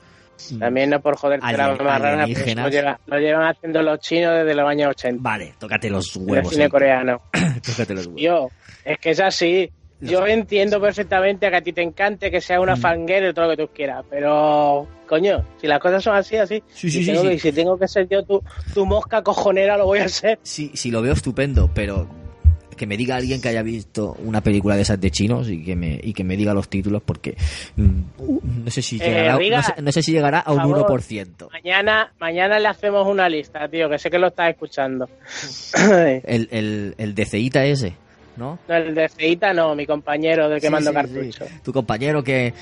También no por joderte la Alien- pues lo, lleva- lo llevan haciendo los chinos desde los años 80. Vale, tócate los El huevos. cine eh. coreano. Tócate los huevos. Yo, es que es así. Yo entiendo perfectamente que a ti te encante que sea Mm. una fanguera y todo lo que tú quieras, pero coño, si las cosas son así, así. Sí, si, sí, tengo. Que, si tengo que ser yo tu, tu mosca cojonera, lo voy a ser. Sí, sí, lo veo estupendo, pero que me diga alguien que haya visto una película de esas de chinos y que me, y que me diga los títulos porque mm, no sé si Eh, llegará, Riga, no sé, no sé si llegará a un por favor. 1%. Mañana, mañana le hacemos una lista, tío, que sé que lo estás escuchando. El, el, el de Ceita ese, ¿no? No, el de Feita no, mi compañero del que Sí, mando sí, cartucho. Tu compañero que,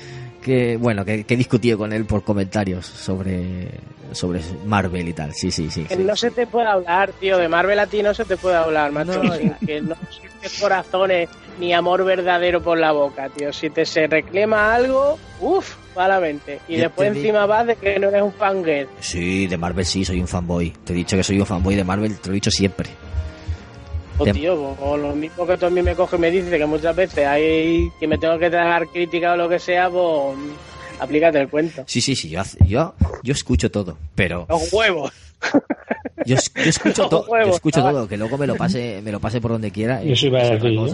que bueno, que, que he discutido con él por comentarios sobre, sobre Marvel y tal. Sí, sí, sí. Que no se te puede hablar, tío, de Marvel a ti no se te puede hablar, macho, No, sin que no sientes corazones ni amor verdadero por la boca, tío. Si te se reclama algo, uff, malamente. Y Yo después encima vas de que no eres un fangirl. Sí, de Marvel sí, soy un fanboy. Te he dicho que soy un fanboy de Marvel, te lo he dicho siempre. O De- tío, o- lo mismo que tú a mí me coge y me dice que muchas veces hay que me tengo que tragar crítica o lo que sea, pues aplícate el cuento. Sí, sí, sí, yo, hace- yo, yo escucho todo, pero Los huevos. yo, es- yo escucho yo huevos, escucho todo, que luego me lo pase, me lo pase por donde quiera. y Y eso iba a decir. ¿no?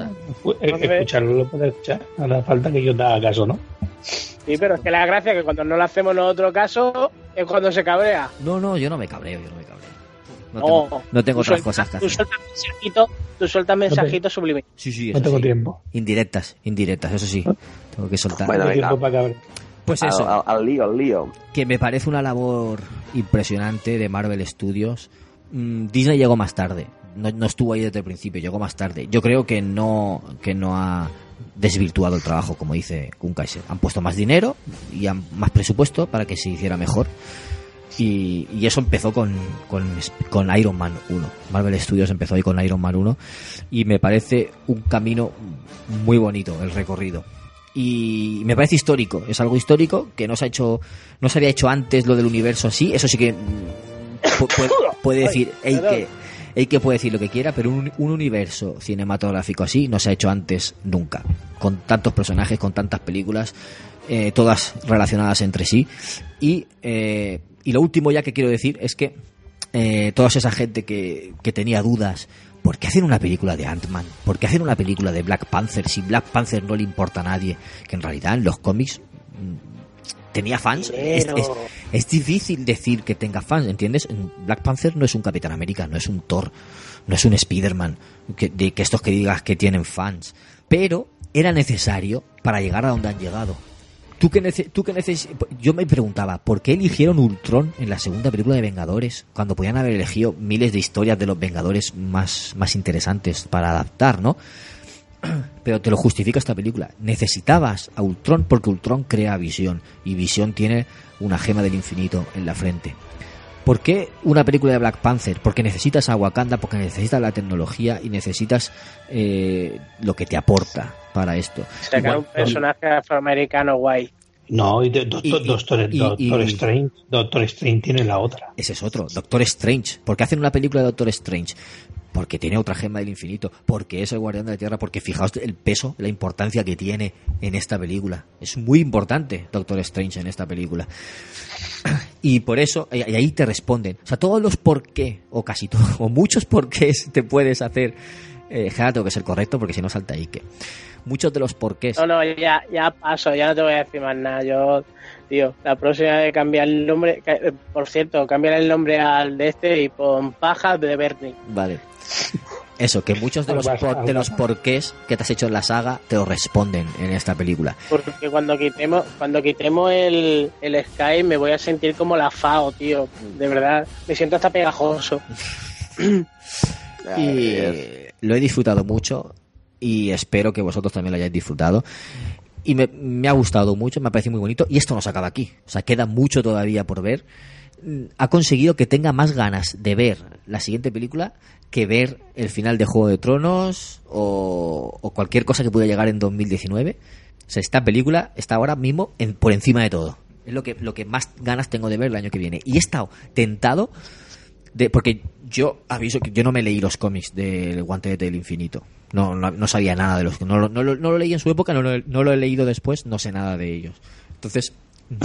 Escucharlo lo puede escuchar. Ahora falta que yo te haga caso, ¿no? Sí, pero es que la gracia es que cuando no lo hacemos en otro caso es cuando se cabrea. No, no, yo no me cabreo, yo no me cabreo. No No, tengo, no tengo otras cosas que Tú hacer. sueltas mensajitos, tú sueltas mensajitos subliminales. Sí, sí, No eso tengo sí. tiempo. Indirectas, indirectas, eso sí. Tengo que soltar. Bueno, No tengo venga. tiempo para cabrear. Pues eso. Al, al lío, al lío. que me parece una labor impresionante de Marvel Studios. Mm, Disney llegó más tarde, no, no estuvo ahí desde el principio, llegó más tarde. Yo creo que no, que no ha desvirtuado el trabajo, como dice Kun Kaiser. Han puesto más dinero y han- más presupuesto para que se hiciera mejor. Y, y eso empezó con, con, con Iron Man 1. Marvel Studios empezó ahí con Iron Man 1 y me parece un camino muy bonito el recorrido. Y me parece histórico, es algo histórico que no se ha hecho, no se había hecho antes lo del universo así, eso sí que mm, pu- puede, puede decir, Ay, que que puede decir lo que quiera, pero un, un universo cinematográfico así no se ha hecho antes nunca, con tantos personajes, con tantas películas, eh, todas relacionadas entre sí. Y, eh, y lo último ya que quiero decir es que eh, toda esa gente que, que tenía dudas, ¿por qué hacen una película de Ant-Man? ¿Por qué hacen una película de Black Panther si Black Panther no le importa a nadie? Que en realidad en los cómics mm, tenía fans. Es, es difícil decir que tenga fans, ¿entiendes? Black Panther no es un Capitán América, no es un Thor, no es un Spider-Man, que, de que estos que digas que tienen fans. Pero era necesario para llegar a donde han llegado. ¿Tú que, tú que Yo me preguntaba, ¿por qué eligieron Ultron en la segunda película de Vengadores? Cuando podían haber elegido miles de historias de los Vengadores más, más interesantes para adaptar, ¿no? Pero te lo justifica esta película. Necesitabas a Ultron porque Ultron crea visión. Y visión tiene una gema del infinito en la frente. ¿Por qué una película de Black Panther? Porque necesitas a Wakanda, porque necesitas la tecnología y necesitas eh, lo que te aporta para esto. Sacar Igual- un personaje afroamericano guay. No, y de- Doctor, Y- y- Doctor, y- Doctor y- Strange. Doctor Strange tiene la otra. Ese es otro, Doctor Strange. ¿Por qué hacen una película de Doctor Strange? Porque tiene otra gema del infinito, porque es el guardián de la tierra, porque fijaos el peso, la importancia que tiene en esta película. Es muy importante Doctor Strange en esta película. Y por eso, y ahí te responden. O sea, todos los por qué, o casi todos, o muchos porqués te puedes hacer. Eh, tengo que ser correcto porque si no salta Ike. Muchos de los porqués. No, no, ya, ya paso, ya no te voy a decir más nada. Yo, tío, la próxima vez cambiar el nombre, eh, por cierto, cambiar el nombre al de este y pon paja de Bernie. Vale. Eso, que muchos de los, por- de los porqués que te has hecho en la saga te lo responden en esta película. Porque cuando quitemos, cuando quitemos el, el Sky me voy a sentir como la FAO, tío. De verdad, me siento hasta pegajoso. Y lo he disfrutado mucho y espero que vosotros también lo hayáis disfrutado. Y me, me ha gustado mucho, me ha parecido muy bonito. Y esto no se acaba aquí. O sea, queda mucho todavía por ver. Mm, Ha conseguido que tenga más ganas de ver la siguiente película que ver el final de Juego de Tronos o, cualquier cosa que pueda llegar en 2019. O sea, esta película está ahora mismo en- por encima de todo. Es lo que, lo que más ganas tengo de ver el año que viene. Y he estado tentado de, porque yo aviso que yo no me leí los cómics del Guantelete del Infinito. No, no, no sabía nada de los. No, no, no lo leí en su época, no, lo- no lo he leído después, no sé nada de ellos. Entonces,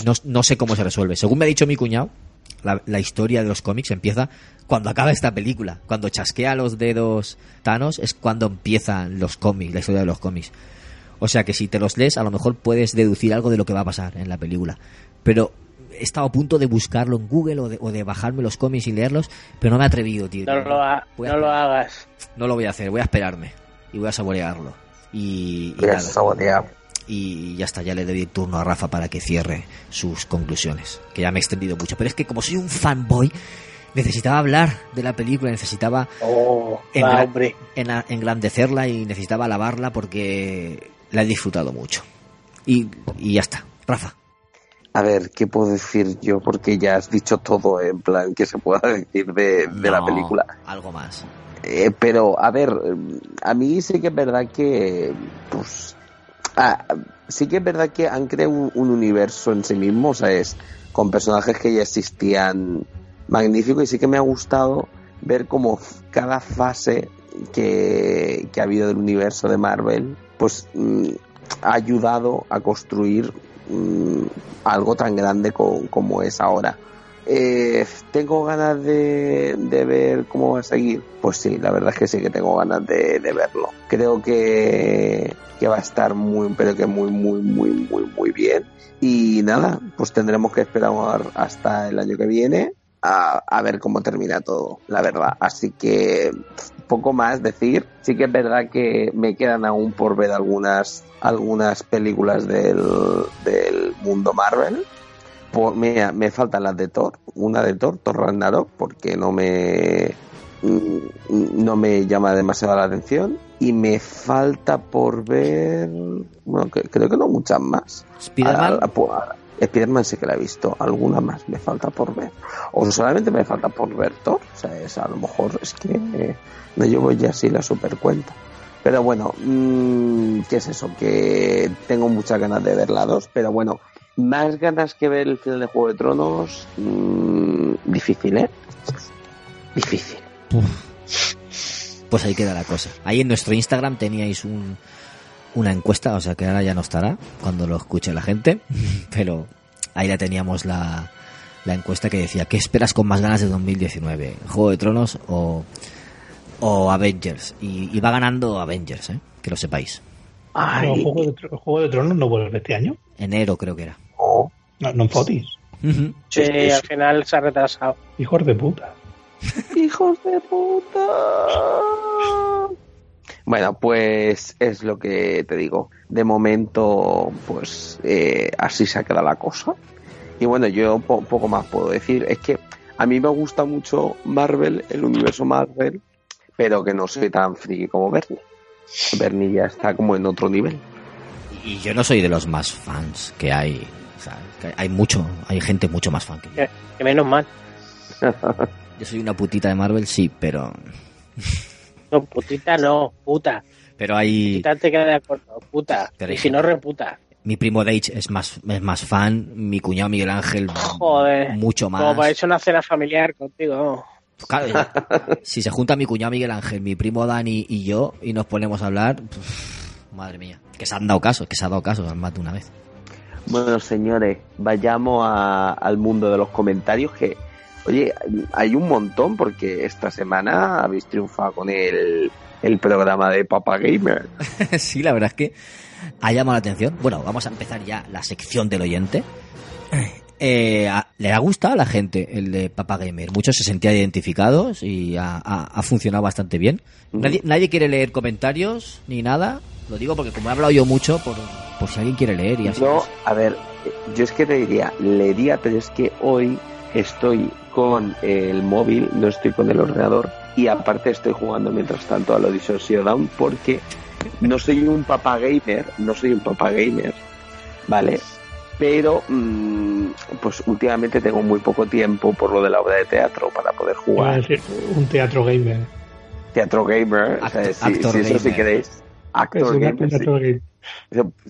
no, no sé cómo se resuelve. Según me ha dicho mi cuñado, la, la historia de los cómics empieza cuando acaba esta película. Cuando chasquea los dedos Thanos es cuando empiezan los cómics, la historia de los cómics. O sea que si te los lees, a lo mejor puedes deducir algo de lo que va a pasar en la película. Pero he estado a punto de buscarlo en Google o de, o de bajarme los cómics y leerlos, pero no me he atrevido, tío. No lo, ha- no lo hagas. No lo voy a hacer, voy a esperarme. y voy a saborearlo. Y, y Voy a nada. saborear. Y ya está, ya le doy turno a Rafa para que cierre sus conclusiones. Que ya me he extendido mucho. Pero es que como soy un fanboy, necesitaba hablar de la película, necesitaba Oh, engra- ena- engrandecerla y necesitaba alabarla porque la he disfrutado mucho. Y, y ya está. Rafa. A ver, ¿qué puedo decir yo? Porque ya has dicho todo en plan que se pueda decir de, de la película. Algo más. Eh, pero, a ver, a mí sí que es verdad que, pues, ah, sí que es verdad que han creado un, un universo en sí mismo, o sea, es con personajes que ya existían magnífico y sí que me ha gustado ver como cada fase que, que ha habido del universo de Marvel, pues mm, ha ayudado a construir mm, algo tan grande co- como es ahora. Eh, ¿Tengo ganas de, de ver cómo va a seguir? Pues sí, la verdad es que sí que tengo ganas de, de verlo. Creo que, que va a estar muy, pero que muy, muy, muy, muy, muy bien. Y nada, pues tendremos que esperar hasta el año que viene a, a ver cómo termina todo, la verdad. Así que poco más decir. Sí que es verdad que me quedan aún por ver algunas, algunas películas del, del mundo Marvel. Mira, me faltan las de Thor, una de Thor, Thor Ragnarok, porque no me mm, no me llama demasiado la atención y me falta por ver bueno que- creo que no muchas más ¿Spiderman? Spiderman sí que la he visto alguna más me falta por ver o solamente me falta por ver Thor o sea es, a lo mejor es que eh, no llevo ya así la super cuenta pero bueno, mm, ¿qué es eso? Que tengo muchas ganas de ver la 2, pero bueno, más ganas que ver el final de Juego de Tronos, mm, difícil, ¿eh? Difícil. Pues ahí queda la cosa. Ahí en nuestro Instagram teníais un, una encuesta, o sea que ahora ya no estará cuando lo escuche la gente, pero ahí la teníamos la, la encuesta que decía, ¿qué esperas con más ganas de 2019? ¿Juego de Tronos o, o Avengers? Y, y va ganando Avengers, ¿eh? que lo sepáis. Juego, de, Juego de Tronos no vuelve este año. Enero creo que era. No, no en Fotis. Sí, al final se ha retrasado. Hijos de puta. ¡Hijos de puta! Bueno, pues es lo que te digo. De momento, pues eh, así se ha quedado la cosa. Y bueno, yo po- poco más puedo decir. Es que a mí me gusta mucho Marvel, el universo Marvel, pero que no soy tan friki como Bernie. Bernie ya está como en otro nivel. Y yo no soy de los más fans que hay. O sea, hay mucho, hay gente mucho más fan que yo. Que, menos mal. Yo soy una putita de Marvel, sí, pero No, putita no, puta. pero hay Putita te queda de acuerdo, puta. Pero y si no, reputa. mi primo Deitch es más es más fan, mi cuñado Miguel Ángel Joder. mucho Como más. para hecho una cena familiar contigo. Claro, si se junta mi cuñado Miguel Ángel, mi primo Dani y yo y nos ponemos a hablar, madre mía, que se han dado caso, que se ha dado caso más de una vez. Bueno, señores, vayamos a- al mundo de los comentarios que, oye, hay un montón porque esta semana habéis triunfado con el, el programa de Papa Gamer. sí, la verdad es que ha llamado la atención. Bueno, vamos a empezar ya la sección del oyente. Eh, a- le ha gustado a la gente el de Papa Gamer. Muchos se sentían identificados y ha, ha- ha funcionado bastante bien. Nadie, nadie quiere leer comentarios ni nada. Lo digo porque como he hablado yo mucho, por, por si alguien quiere leer y así. No, a ver, yo es que te diría, leería, pero es que hoy estoy con el móvil, no estoy con el ordenador y aparte estoy jugando mientras tanto a lo Odyssey Zero Dawn porque no soy un papá gamer, no soy un papá gamer, ¿vale? Pero mm, pues últimamente tengo muy poco tiempo por lo de la obra de teatro para poder jugar decir, un teatro gamer. teatro gamer, o sea, si, si eso si queréis, actor gamer.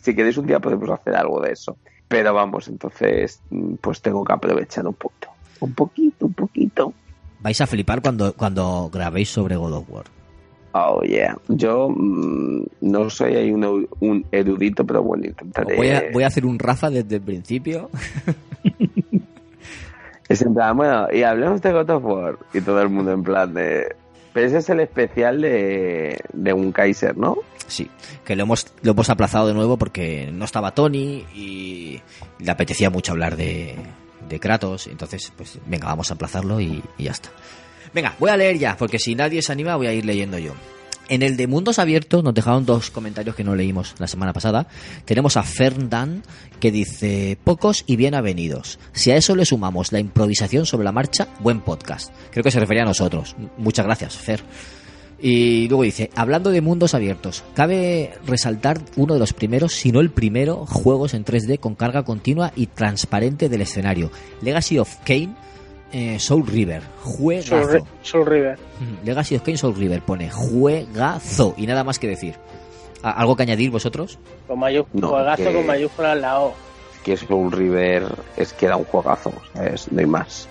Si queréis un día podemos hacer algo de eso. Pero vamos, entonces mm, pues tengo que aprovechar un poquito. Un poquito, un poquito. Vais a flipar cuando, cuando grabéis sobre God of War. Oh, yeah. Yo mm, no soy ahí un, un erudito, pero bueno, intentaré. Voy a, voy a hacer un Rafa desde el principio. Es en plan, bueno, y hablemos de God of War. Y todo el mundo en plan de... Pero ese es el especial de, de un Kaiser, ¿no? Sí, que lo hemos, lo hemos aplazado de nuevo porque no estaba Tony y le apetecía mucho hablar de, de Kratos. Entonces, pues venga, vamos a aplazarlo y, y ya está. Venga, voy a leer ya, porque si nadie se anima voy a ir leyendo yo. En el de Mundos Abiertos nos dejaron dos comentarios que no leímos la semana pasada. Tenemos a Ferndan que dice pocos y bien avenidos. Si a eso le sumamos la improvisación sobre la marcha, buen podcast. Creo que se refería a nosotros. Muchas gracias, Fer. Y luego dice, hablando de mundos abiertos, cabe resaltar uno de los primeros, si no el primero, juegos en 3D con carga continua y transparente del escenario. Legacy of Kane, eh, Soul River, juegazo. Soul, Ri- Soul River. Mm, Legacy of Kane Soul River pone juegazo y nada más que decir. ¿A- ¿Algo que añadir vosotros? Con mayúscula, No, juegazo que- con mayúscula en la O. Que Soul River es que era un juegazo, ¿sabes? No hay más.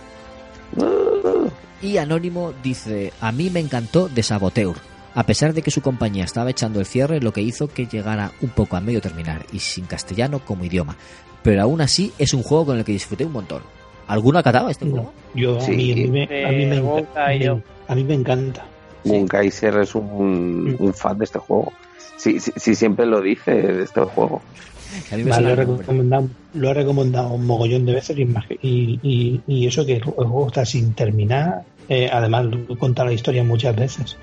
Y Anónimo dice, a mí me encantó de Saboteur. A pesar de que su compañía estaba echando el cierre, lo que hizo que llegara un poco a medio terminar y sin castellano como idioma. Pero aún así es un juego con el que disfruté un montón. ¿Alguno ha catado este juego? Yo, a, mí, a, mí me, a, mí me, enca- Wonka y me- yo. a mí me encanta. Es un, un fan de este juego. Sí, sí, sí, siempre lo dice de este juego. A mí me Vale, suena lo, recomendado, lo he recomendado un mogollón de veces y, más que- y, y- y eso que el juego está sin terminar. Eh, además, lo he contado la historia muchas veces.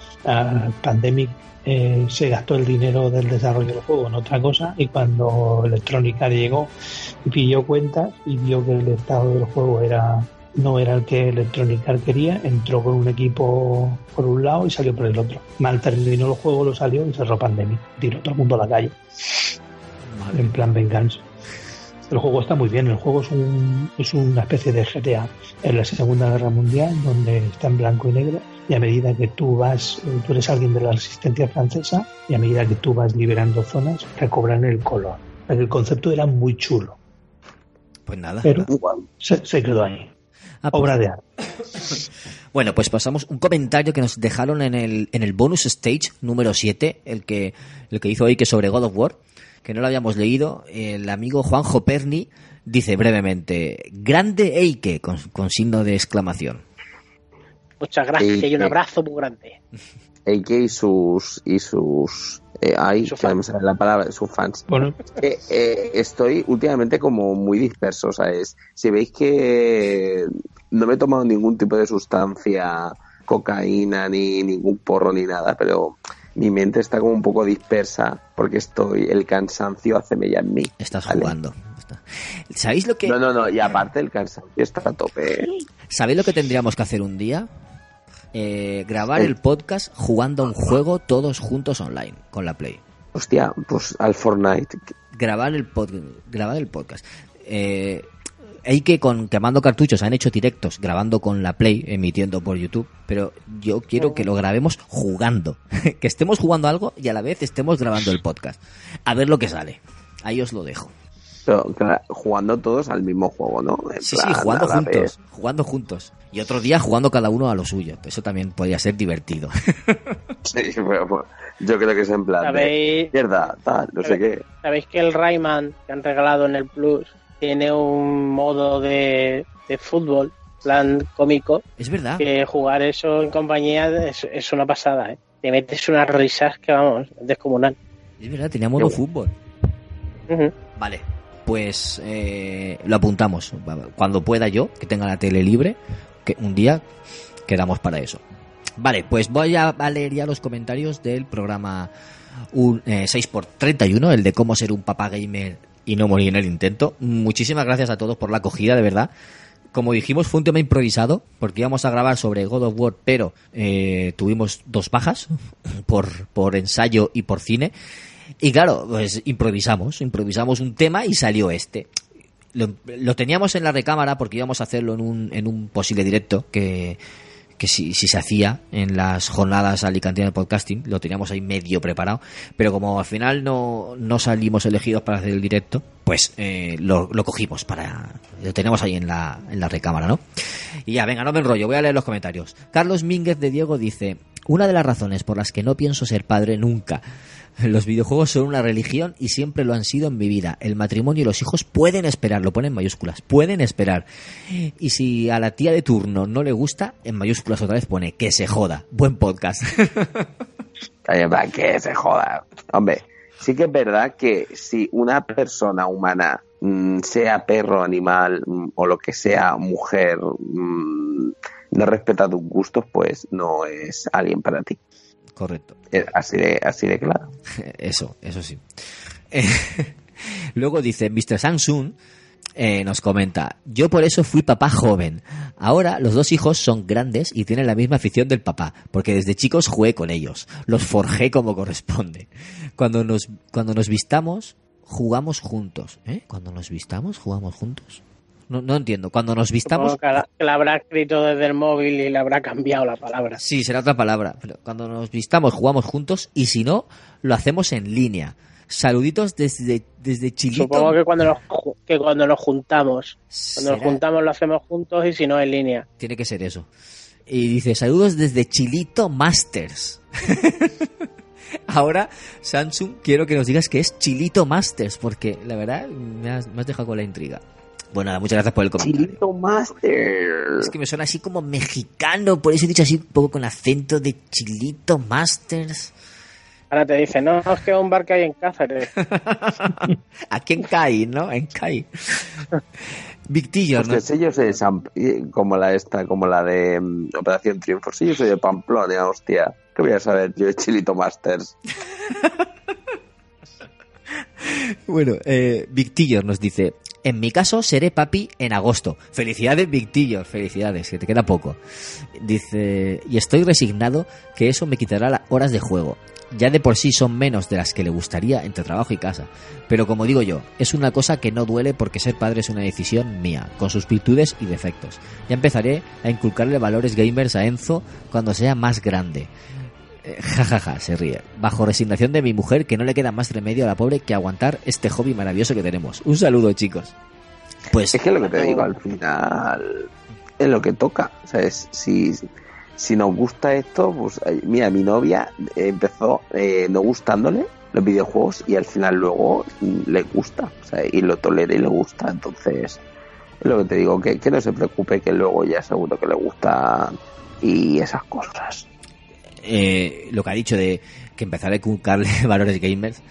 Pandemic eh, se gastó el dinero del desarrollo del juego en otra cosa y cuando Electronic Arts llegó y pilló cuentas y vio que el estado del juego era no era el que Electronic Arts quería, entró con un equipo por un lado y salió por el otro. Mal terminó el juego, lo salió y cerró Pandemic. Tiró todo el mundo a la calle Madre en plan venganza. El juego está muy bien, el juego es, un, es una especie de GTA en la Segunda Guerra Mundial, donde está en blanco y negro, y a medida que tú vas, tú eres alguien de la resistencia francesa, y a medida que tú vas liberando zonas, recobran el color. El concepto era muy chulo, Pues nada. pero Igual. se, se quedó ahí. Ah, pues- Obra de arte. Bueno, pues pasamos un comentario que nos dejaron en el, en el bonus stage número 7, el que, el que hizo hoy que sobre God of War, que no lo habíamos leído. El amigo Juanjo Perni dice brevemente, grande Eike, con, con signo de exclamación. Muchas gracias y un abrazo muy grande. AK y sus y sus eh, ay, Sus que no me fans. sale la palabra, sus fans. Bueno, Eh, eh, estoy últimamente como muy disperso, o sea, es, si veis que no me he tomado ningún tipo de sustancia, cocaína, ni ningún porro, ni nada, pero mi mente está como un poco dispersa porque estoy, el cansancio hace mella en mí. Estás ¿vale? jugando. Está- ¿Sabéis lo que, No, no, no, y aparte el cansancio está a tope. ¿eh? ¿sabéis lo que tendríamos que hacer un día? Eh, grabar Sí. el podcast jugando a un juego todos juntos online con la Play. Hostia, pues al Fortnite. grabar el pod- grabar el podcast. Eh, hay que con quemando cartuchos han hecho directos grabando con la Play emitiendo por YouTube, pero yo quiero que lo grabemos jugando, que estemos jugando algo y a la vez estemos grabando el podcast. A ver lo que sale. Ahí os lo dejo. Pero, claro, jugando todos al mismo juego, ¿no? En Sí, sí, jugando juntos, vez. jugando juntos. Y otro día jugando cada uno a lo suyo. Eso también podría ser divertido. Sí, pero, bueno, yo creo que es en plan de ¿Sabéis, mierda, tal, no sé qué. sabéis que el Rayman que han regalado en el Plus tiene un modo de, de fútbol, plan cómico, es verdad. que jugar eso en compañía es, es una pasada, ¿eh? Te metes unas risas que vamos, es descomunal. Es verdad, tenía modo fútbol. Vale, pues eh, lo apuntamos. Cuando pueda yo, que tenga la tele libre, que un día quedamos para eso. Vale, pues voy a, a leer ya los comentarios del programa un, eh, 6x31, el de cómo ser un papá gamer y no morir en el intento. Muchísimas gracias a todos por la acogida, de verdad. Como dijimos, fue un tema improvisado, porque íbamos a grabar sobre God of War, pero eh, tuvimos dos bajas por, por ensayo y por cine. Y claro, pues improvisamos, improvisamos un tema y salió este. Lo, lo teníamos en la recámara porque íbamos a hacerlo en un, en un posible directo que, que si, si se hacía en las jornadas alicantinas de podcasting, lo teníamos ahí medio preparado, pero como al final no, no salimos elegidos para hacer el directo, pues eh, lo, lo cogimos para... lo tenemos ahí en la, en la recámara, ¿no? Y ya, venga, no me enrollo, voy a leer los comentarios. Carlos Mínguez de Diego dice, una de las razones por las que no pienso ser padre nunca los videojuegos son una religión y siempre lo han sido en mi vida. El matrimonio y los hijos pueden esperar, lo pone en mayúsculas, pueden esperar. Y si a la tía de turno no le gusta, en mayúsculas otra vez pone que se joda. Buen podcast. Que se joda. Hombre, sí que es verdad que si una persona humana, mm, sea perro, animal mm, o lo que sea, mujer, mm, no respeta tus gustos, pues no es alguien para ti. Correcto. Eh, Así de, así de claro. Eso, eso sí. Luego dice, Mr. Samsung eh, nos comenta, yo por eso fui papá joven. Ahora los dos hijos son grandes y tienen la misma afición del papá, porque desde chicos jugué con ellos, los forjé como corresponde. Cuando nos, cuando nos vistamos, jugamos juntos. ¿Eh? Cuando nos vistamos, jugamos juntos. No, no entiendo. Cuando nos vistamos... Que la, que la habrá escrito desde el móvil y le habrá cambiado la palabra. Sí, será otra palabra. Pero cuando nos vistamos, jugamos juntos y si no, lo hacemos en línea. Saluditos desde, desde Chilito. Supongo que cuando nos, que cuando nos juntamos, cuando nos juntamos lo hacemos juntos y si no en línea. Tiene que ser eso. Y dice, saludos desde Chilito Masters. Ahora, Samsung, quiero que nos digas que es Chilito Masters, porque la verdad me has, me has dejado con la intriga. Bueno, nada, muchas gracias por el comentario. Chilito Master. Es que me suena así como mexicano, por eso he dicho así un poco con acento de Chilito Masters. Ahora te dice, no, es que es un bar que hay en Cáceres. Aquí en CAI, ¿no? En CAI. Victillo, Hostia, ¿no? soy de San- eh, como la esta, como la de mm, Operación Triunfo. Si yo soy de Pamplona, hostia. ¿Qué voy a saber yo de Chilito Masters? Bueno, eh, Victillo nos dice, en mi caso seré papi en agosto. Felicidades, Victillo, felicidades, que te queda poco. Dice, y estoy resignado que eso me quitará las horas de juego. Ya de por sí son menos de las que le gustaría entre trabajo y casa. Pero como digo yo, es una cosa que no duele porque ser padre es una decisión mía, con sus virtudes y defectos. Ya empezaré a inculcarle valores gamers a Enzo cuando sea más grande. Eh, Ja, ja, se ríe. Bajo resignación de mi mujer, que no le queda más remedio a la pobre que aguantar este hobby maravilloso que tenemos. Un saludo, chicos. Pues Es que lo que te digo, al final es lo que toca. Si, si nos gusta esto, pues mira, mi novia empezó eh, no gustándole los videojuegos y al final luego le gusta. o sea, y lo tolera y le gusta. Entonces, es lo que te digo, que, que no se preocupe, que luego ya seguro que le gusta y esas cosas. Eh, lo que ha dicho de que empezar a inculcarle valores gamers,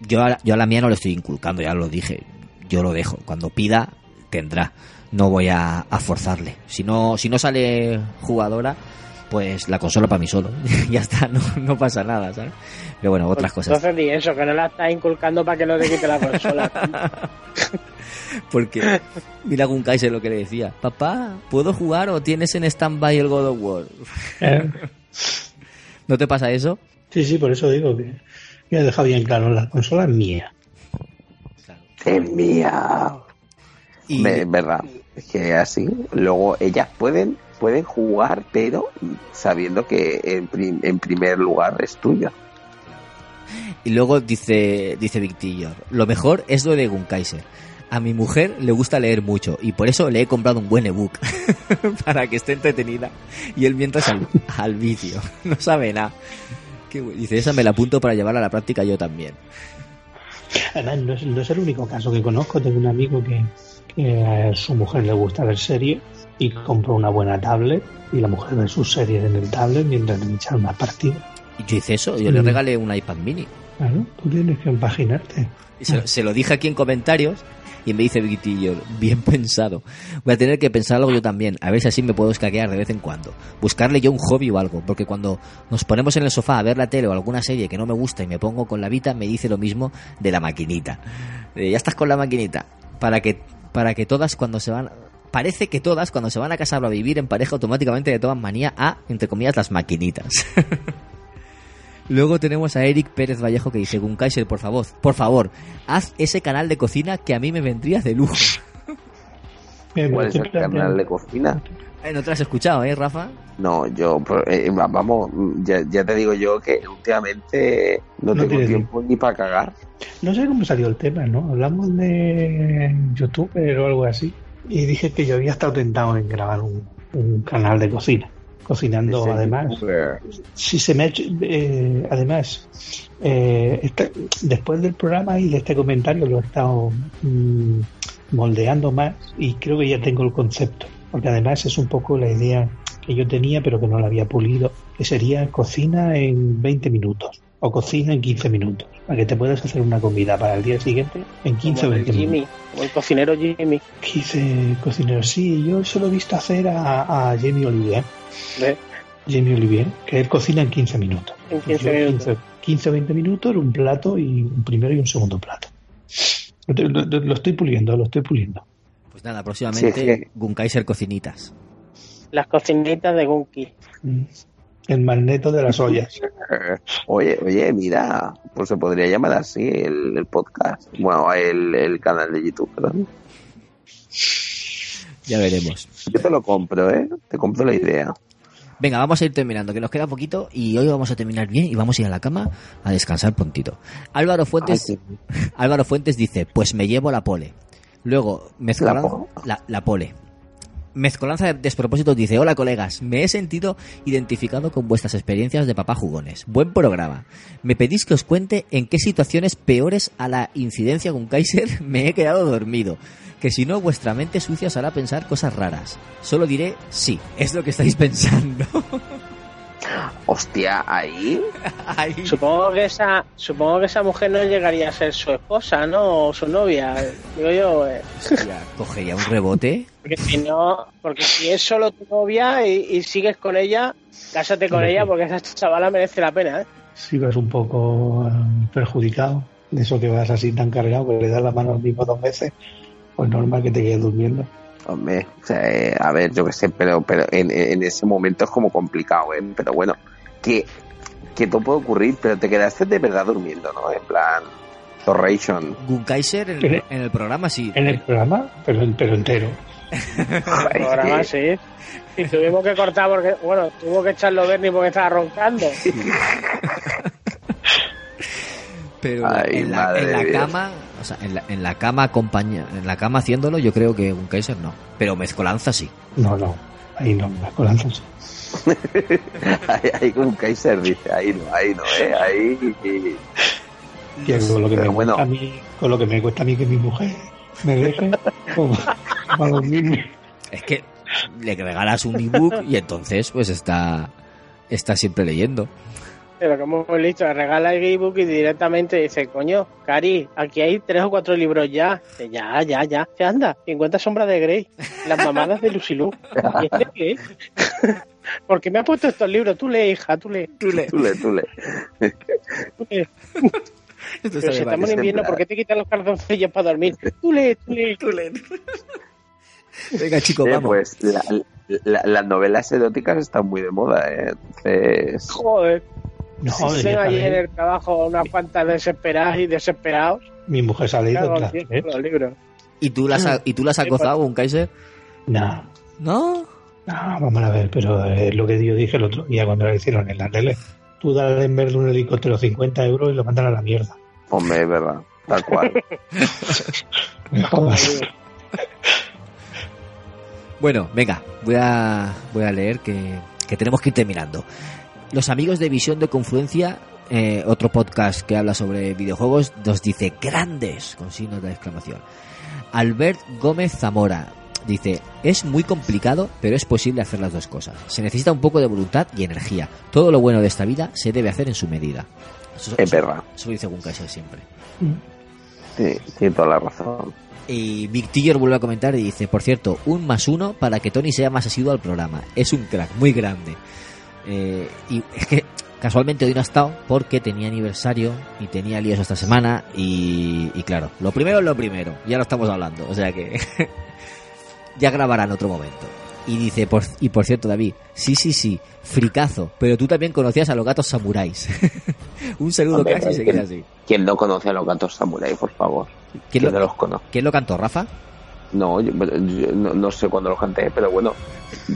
yo a, yo a la mía no lo estoy inculcando, ya lo dije. Yo lo dejo. Cuando pida, tendrá. No voy a, a forzarle. Si no, si no sale jugadora, pues la consola para mí solo. ya está, no, no pasa nada, ¿sabes? Pero bueno, otras cosas. Entonces di eso, que no la estás inculcando para que no te quite la consola. Porque mira Gun Kaiser lo que le decía. Papá, ¿puedo jugar o tienes en stand-by el God of War? Eh, ¿No te pasa eso? Sí, sí, por eso digo que ya he dejado bien claro, la consola es mía. Es mía. Y- Ve- verdad. Es que así, luego ellas pueden pueden jugar, pero sabiendo que en, prim- en primer lugar es tuyo. Y luego dice, dice Victillo, lo mejor es lo de Gun Kaiser. A mi mujer le gusta leer mucho y por eso le he comprado un buen ebook para que esté entretenida y él mientras al, al vicio. No sabe nada. Qué Dice, esa me la apunto para llevarla a la práctica yo también. Además, no es, no es el único caso que conozco. Tengo un amigo que, que a su mujer le gusta ver series y compró una buena tablet y la mujer ve sus series en el tablet mientras le echan unas partidas. Y yo hice eso, yo le regalé un iPad mini. Claro, tú tienes que. Y se, se lo dije aquí en comentarios y me dice Victillo, bien pensado. Voy a tener que pensar algo yo también, a ver si así me puedo escaquear de vez en cuando. Buscarle yo un hobby o algo, porque cuando nos ponemos en el sofá a ver la tele o alguna serie que no me gusta y me pongo con la Vita, me dice lo mismo de la maquinita. Ya estás con la maquinita. Para que, para que todas cuando se van... Parece que todas cuando se van a casar o a vivir en pareja automáticamente le toman manía a, entre comillas, las maquinitas. Luego tenemos a Eric Pérez Vallejo que dice, Gun Kaiser, por favor, por favor, haz ese canal de cocina que a mí me vendría de lujo. Eh, ¿Cuál es el canal de cocina? Eh, no te has escuchado, ¿eh, Rafa? No, yo, pues, eh, va- vamos, ya, ya te digo yo que últimamente no, No tengo tiempo ni para cagar. No sé cómo salió el tema, ¿no? Hablamos de youtuber o algo así. Y dije que yo había estado tentado en grabar un, un canal de cocina. Cocinando, además. Si se me ha hecho. eh, además, eh, este- después del programa y de este comentario lo he estado mm, moldeando más y creo que ya tengo el concepto. Porque además es un poco la idea que yo tenía, pero que no la había pulido, que sería cocina en 20 minutos o cocina en 15 minutos, para que te puedas hacer una comida para el día siguiente en 15 o Como el 20 Jimmy, minutos. como el cocinero Jimmy. Quise cocinero, sí, yo se lo he visto hacer a, a Jamie Oliver. ¿Ves? Jamie Olivier, que él cocina en 15 minutos. En 15 Yo, minutos. 15 o 20 minutos, un plato y un primero y un segundo plato. Lo, lo- lo estoy puliendo, lo estoy puliendo. Pues nada, próximamente Sí, sí. Gunkaiser Cocinitas. Las cocinitas de Gunky. Mm. El magneto de las ollas. Oye, oye, mira, pues se podría llamar así el, el podcast. Bueno, el, el canal de YouTube, perdón. Ya veremos. Yo te lo compro, ¿eh? Te compro la idea. Venga, vamos a ir terminando, que nos queda poquito y hoy vamos a terminar bien y vamos a ir a la cama a descansar prontito. Álvaro Fuentes, Ay, Álvaro Fuentes dice, pues me llevo la pole. Luego, mezcolanza, ¿La po- la, la pole. Mezcolanza de despropósitos dice, hola colegas, me he sentido identificado con vuestras experiencias de papá jugones. Buen programa. Me pedís que os cuente en qué situaciones peores a la incidencia con Kaiser me he quedado dormido. Que si no, vuestra mente sucia os hará pensar cosas raras. Solo diré sí, es lo que estáis pensando. Hostia, ahí. Ahí. Supongo que esa supongo que esa mujer no llegaría a ser su esposa, ¿no? O su novia. Digo yo, eh, Hostia, cogería un rebote. porque si no, porque si es solo tu novia y, y sigues con ella, cásate con Sí. ella porque esa chavala merece la pena, ¿eh? Si vas un poco eh, perjudicado, de eso que vas así tan cargado, que le das la mano al mismo dos veces, pues normal que te quedes durmiendo. Hombre, o sea, eh, a ver, yo qué sé, pero, pero en, en ese momento es como complicado, ¿eh? Pero bueno, que, que todo puede ocurrir, pero te quedaste de verdad durmiendo, ¿no? En plan, Torration. Gunkaiser en, en el programa sí. En el programa, pero, pero entero. El programa sí. Y tuvimos que cortar porque, bueno, tuvo que echarlo Bernie porque estaba roncando. Pero Ay, en la, en cama, o sea, en la, en la cama acompaña, en la cama haciéndolo, yo creo que Gunkaiser no. Pero mezcolanza sí. No, no, ahí no, las colanzas. ahí, ahí un Kaiser dice, ahí no, ahí no, ¿eh? Ahí. Que con lo que me bueno. cuesta a mí, con lo que me cuesta a mí que mi mujer me deje como, para dormirme. Es que le regalas un ebook y entonces pues está, está siempre leyendo. Pero como hemos visto, regala el ebook y directamente dice, coño, Cari, aquí hay tres o cuatro libros ya. Dice, ya, ya, ya. ¿Qué anda? 50 sombras de Grey. Las mamadas de Lucilú. ¿Y este qué? ¿Por qué me ha puesto estos libros? Tú lee, hija, tú lee. Tú le- Tú le, tú le. tú lee. Esto Pero si estamos en invierno, ¿por qué te quitan los calzoncillos para dormir? Tú lee, tú lee. Tú le- Venga, chicos, Eh, vamos. pues la- la- las novelas eróticas están muy de moda, ¿eh? Entonces. Joder. No, ven allí en el trabajo unas cuantas desesperadas y desesperados. mi mujer se ha leído tres. los libros. ¿Y tú las, ha- ¿y tú las has Sí, gozado, Gunkaiser? No, ¿No? no, vamos a ver, pero es lo que yo dije el otro día cuando lo hicieron en la tele. Tú dale en vez de un helicóptero 50 euros y lo mandan a la mierda. Hombre, es verdad. Tal cual. Me jodas. Bueno, venga, voy a, voy a leer que, que tenemos que ir terminando. Los amigos de Visión de Confluencia, eh, otro podcast que habla sobre videojuegos, nos dice grandes, con signos de exclamación. Albert Gómez Zamora dice, es muy complicado, pero es posible hacer las dos cosas. Se necesita un poco de voluntad y energía. Todo lo bueno de esta vida se debe hacer en su medida. Eso, Es verdad. eso lo dice Gunkaiser siempre. Sí, tiene toda la razón. Y Big Tiger vuelve a comentar y dice, por cierto, un más uno para que Tony sea más asiduo al programa. Es un crack, muy grande. Eh, y es que casualmente hoy no ha estado porque tenía aniversario y tenía líos esta semana y, y claro, lo primero es lo primero, ya lo estamos hablando, o sea que ya grabará en otro momento. Y dice, por, y por cierto David, sí, sí, sí, fricazo, pero tú también conocías a los gatos samuráis. un saludo Hombre, casi se ¿quién- queda así. ¿Quién no conoce a los gatos samurai, por favor? ¿Quién lo- no los conozco. ¿Quién lo cantó, Rafa? No, yo, yo no, no sé cuándo los canté, pero bueno,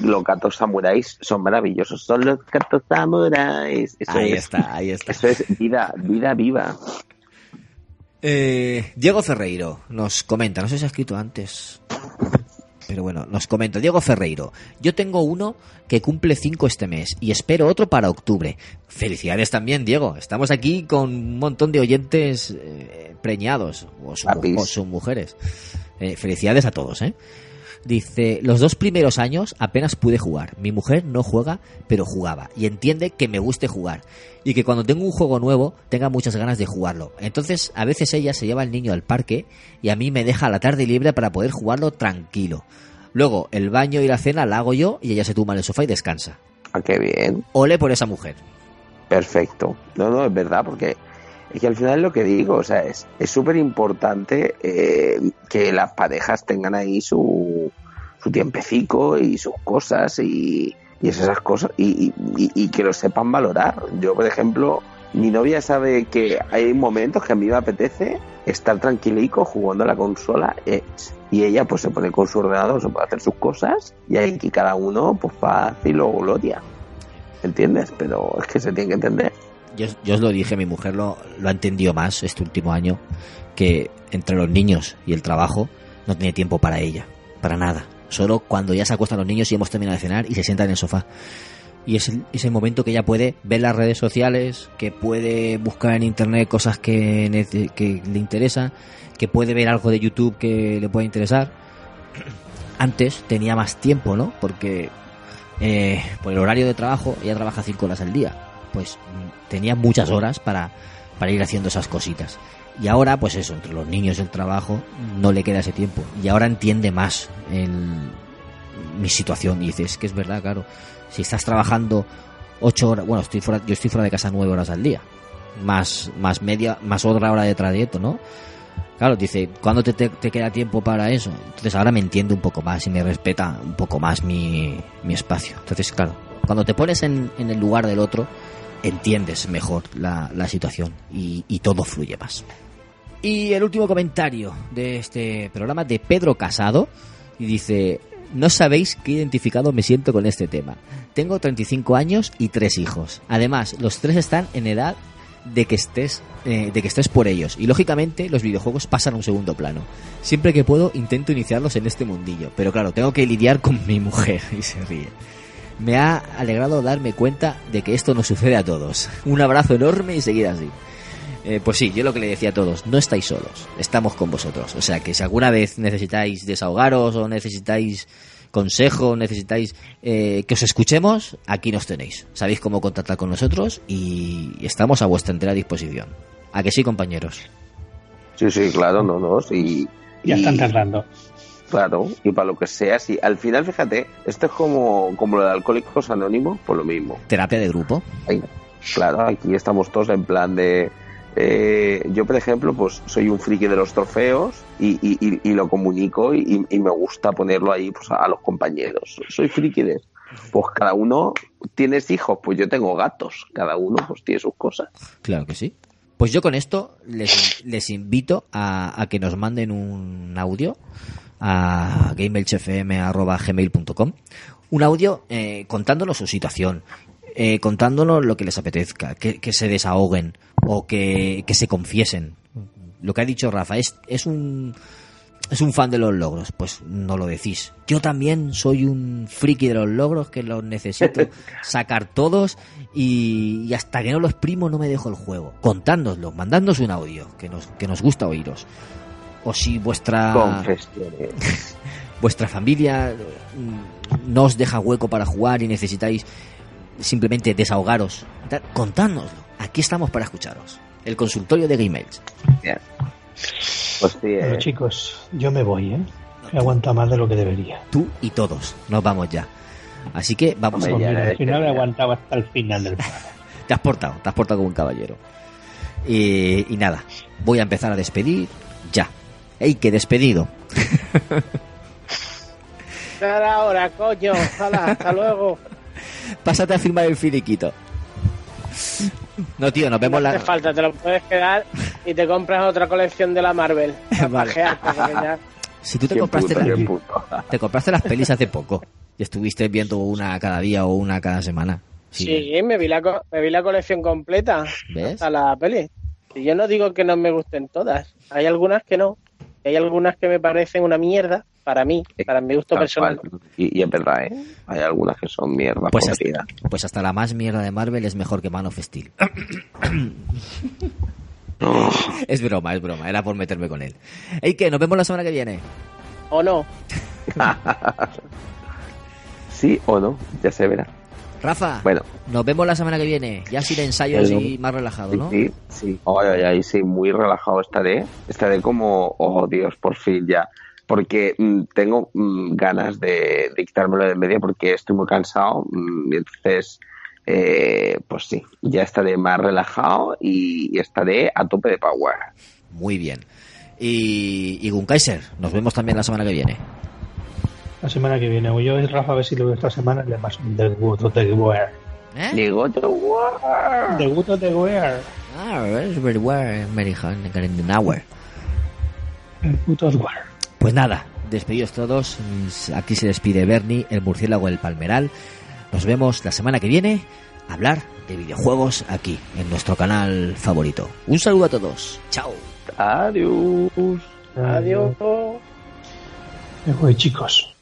los gatos samuráis son maravillosos. Son los gatos samuráis. Eso Ahí es, está, ahí está. Eso es vida, vida viva. Eh, Diego Ferreiro nos comenta, no sé si ha escrito antes, pero bueno, nos comenta Diego Ferreiro. Yo tengo uno que cumple 5 este mes y espero otro para octubre. Felicidades también, Diego. Estamos aquí con un montón de oyentes eh, preñados o, su- Papis. o sus mujeres. Eh, felicidades a todos, ¿eh? Dice, los dos primeros años apenas pude jugar. Mi mujer no juega, pero jugaba. Y entiende que me guste jugar. Y que cuando tengo un juego nuevo, tenga muchas ganas de jugarlo. Entonces, a veces ella se lleva al niño al parque y a mí me deja la tarde libre para poder jugarlo tranquilo. Luego, el baño y la cena la hago yo y ella se tumba en el sofá y descansa. Ah, qué bien. Ole por esa mujer. Perfecto. No, no, es verdad, porque es que al final es lo que digo, o sea, es súper importante eh, que las parejas tengan ahí su, su tiempecico y sus cosas y, y esas cosas y, y- y que lo sepan valorar. Yo, por ejemplo, mi novia sabe que hay momentos que a mí me apetece estar tranquilico jugando a la consola eh, y ella pues se pone con su ordenador, se puede hacer sus cosas y ahí que cada uno pues fácil o gloria. ¿Entiendes? Pero es que se tiene que entender. Yo, os lo dije, mi mujer lo, lo ha entendido más este último año, que entre los niños y el trabajo no tiene tiempo para ella, para nada. Solo cuando ya se acuestan los niños y hemos terminado de cenar y se sientan en el sofá. Y es el, es el momento que ella puede ver las redes sociales, que puede buscar en internet cosas que, le interesan, que puede ver algo de YouTube que le pueda interesar. Antes tenía más tiempo, ¿no? Porque eh, por el horario de trabajo, ella trabaja cinco horas al día. Pues tenía muchas horas para, para ir haciendo esas cositas. Y ahora, pues eso, entre los niños y el trabajo, no le queda ese tiempo. Y ahora entiende más el- mi situación. Y dices, que es verdad, claro. Si estás trabajando ocho horas, bueno, estoy fuera, yo estoy fuera de casa nueve horas al día. Más, más media, más otra hora de trayecto, ¿no? Claro, dice, ¿cuándo te, te, te queda tiempo para eso? Entonces ahora me entiende un poco más y me respeta un poco más mi, mi espacio. Entonces, claro, cuando te pones en, en el lugar del otro, entiendes mejor la, la situación y, y todo fluye más. Y el último comentario de este programa de Pedro Casado y dice, no sabéis qué identificado me siento con este tema. Tengo 35 años y tres hijos. Además, los tres están en edad de que estés eh, de que estés por ellos y lógicamente los videojuegos pasan a un segundo plano siempre que puedo intento iniciarlos en este mundillo pero claro tengo que lidiar con mi mujer y se ríe me ha alegrado darme cuenta de que esto nos sucede a todos un abrazo enorme y seguir así Eh, pues sí, yo lo que le decía a todos, no estáis solos, estamos con vosotros. O sea que si alguna vez necesitáis desahogaros o necesitáis consejo, necesitáis eh, que os escuchemos, aquí nos tenéis. Sabéis cómo contactar con nosotros y estamos a vuestra entera disposición. ¿A que sí, compañeros? Sí, sí, claro, no, no, sí. Ya están tardando. Claro, y para lo que sea, sí. Al final, fíjate, esto es como, como lo de Alcohólicos Anónimos, por lo mismo. Terapia de grupo. Ahí, claro, aquí estamos todos en plan de... eh, yo, por ejemplo, pues soy un friki de los trofeos y, y- y- y lo comunico y, y me gusta ponerlo ahí pues, a los compañeros. Soy friki de... Pues cada uno... ¿Tienes hijos? Pues yo tengo gatos. Cada uno pues tiene sus cosas. Claro que sí. Pues yo con esto les, les invito a, a que nos manden un audio a gamelchfm.gmail.com un audio eh, contándonos su situación, eh, contándonos lo que les apetezca, que, que se desahoguen o que, que se confiesen. Lo que ha dicho Rafa es, es un es un fan de los logros, pues no lo decís. Yo también soy un friki de los logros que los necesito sacar todos y, y hasta que no los exprimo no me dejo el juego. Contádnoslo, mandándonos un audio que nos, que nos gusta oíros. O si vuestra vuestra familia mm, no os deja hueco para jugar y necesitáis simplemente desahogaros, contádnoslo. Aquí estamos para escucharos. El consultorio de Game Edge. Pues sí, Bueno, eh, chicos, yo me voy, ¿eh? He aguantado más de lo que debería. Tú y todos. Nos vamos ya. Así que vamos Pues a mira, al final he aguantado hasta el final del Te has portado, te has portado como un caballero. Y, y nada, voy a empezar a despedir ya. ¡Ey, qué despedido! Nada ahora, coño. Hala, hasta luego. Pásate a firmar el finiquito. No, tío, nos vemos no la... hace falta, te lo puedes quedar y te compras otra colección de la Marvel. Vale. Ya- Si tú te compraste, puto, la- te compraste las pelis hace poco y estuviste viendo una cada día o una cada semana. Sí, me, vi la co- me vi la colección completa. ¿Ves? Hasta la peli. Y yo no digo que no me gusten todas. Hay algunas que no. Hay algunas que me parecen una mierda para mí, para mi gusto Tal personal. cual. Y, y es verdad, ¿eh? Hay algunas que son mierda. Pues hasta, pues hasta la más mierda de Marvel es mejor que Man of Steel. es broma, es broma. Era por meterme con él. ¿Y qué? ¿Nos vemos la semana que viene? ¿O no? sí o no, ya se verá. Rafa, Bueno. nos vemos la semana que viene. Ya sin ensayos y más relajado, ¿no? Sí, sí. Ay, ay, ay, sí, muy relajado estaré. Estaré como, oh Dios, por fin ya. porque mm, tengo mm, ganas de, de quitármelo de en medio porque estoy muy cansado mm, y entonces eh, pues sí, ya estaré más relajado y, y estaré a tope de power. Muy bien. Y, y Gunkaiser, nos vemos también la semana que viene. La semana que viene. O yo y Rafa a ver si lo veo esta semana le más un The Good of the Wear. ¿Eh? The Good of the Wear. The Good of the Wear. Ah, it's very well, very hour. The Good of the Wear. Pues nada, despedidos todos. Aquí se despide Bernie, el murciélago del Palmeral. Nos vemos la semana que viene a hablar de videojuegos aquí, en nuestro canal favorito. Un saludo a todos. Chao. Adiós. Adiós. Me voy, chicos.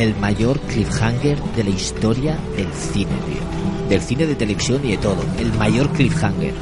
El mayor cliffhanger de la historia del cine. Del cine de televisión y de todo. El mayor cliffhanger.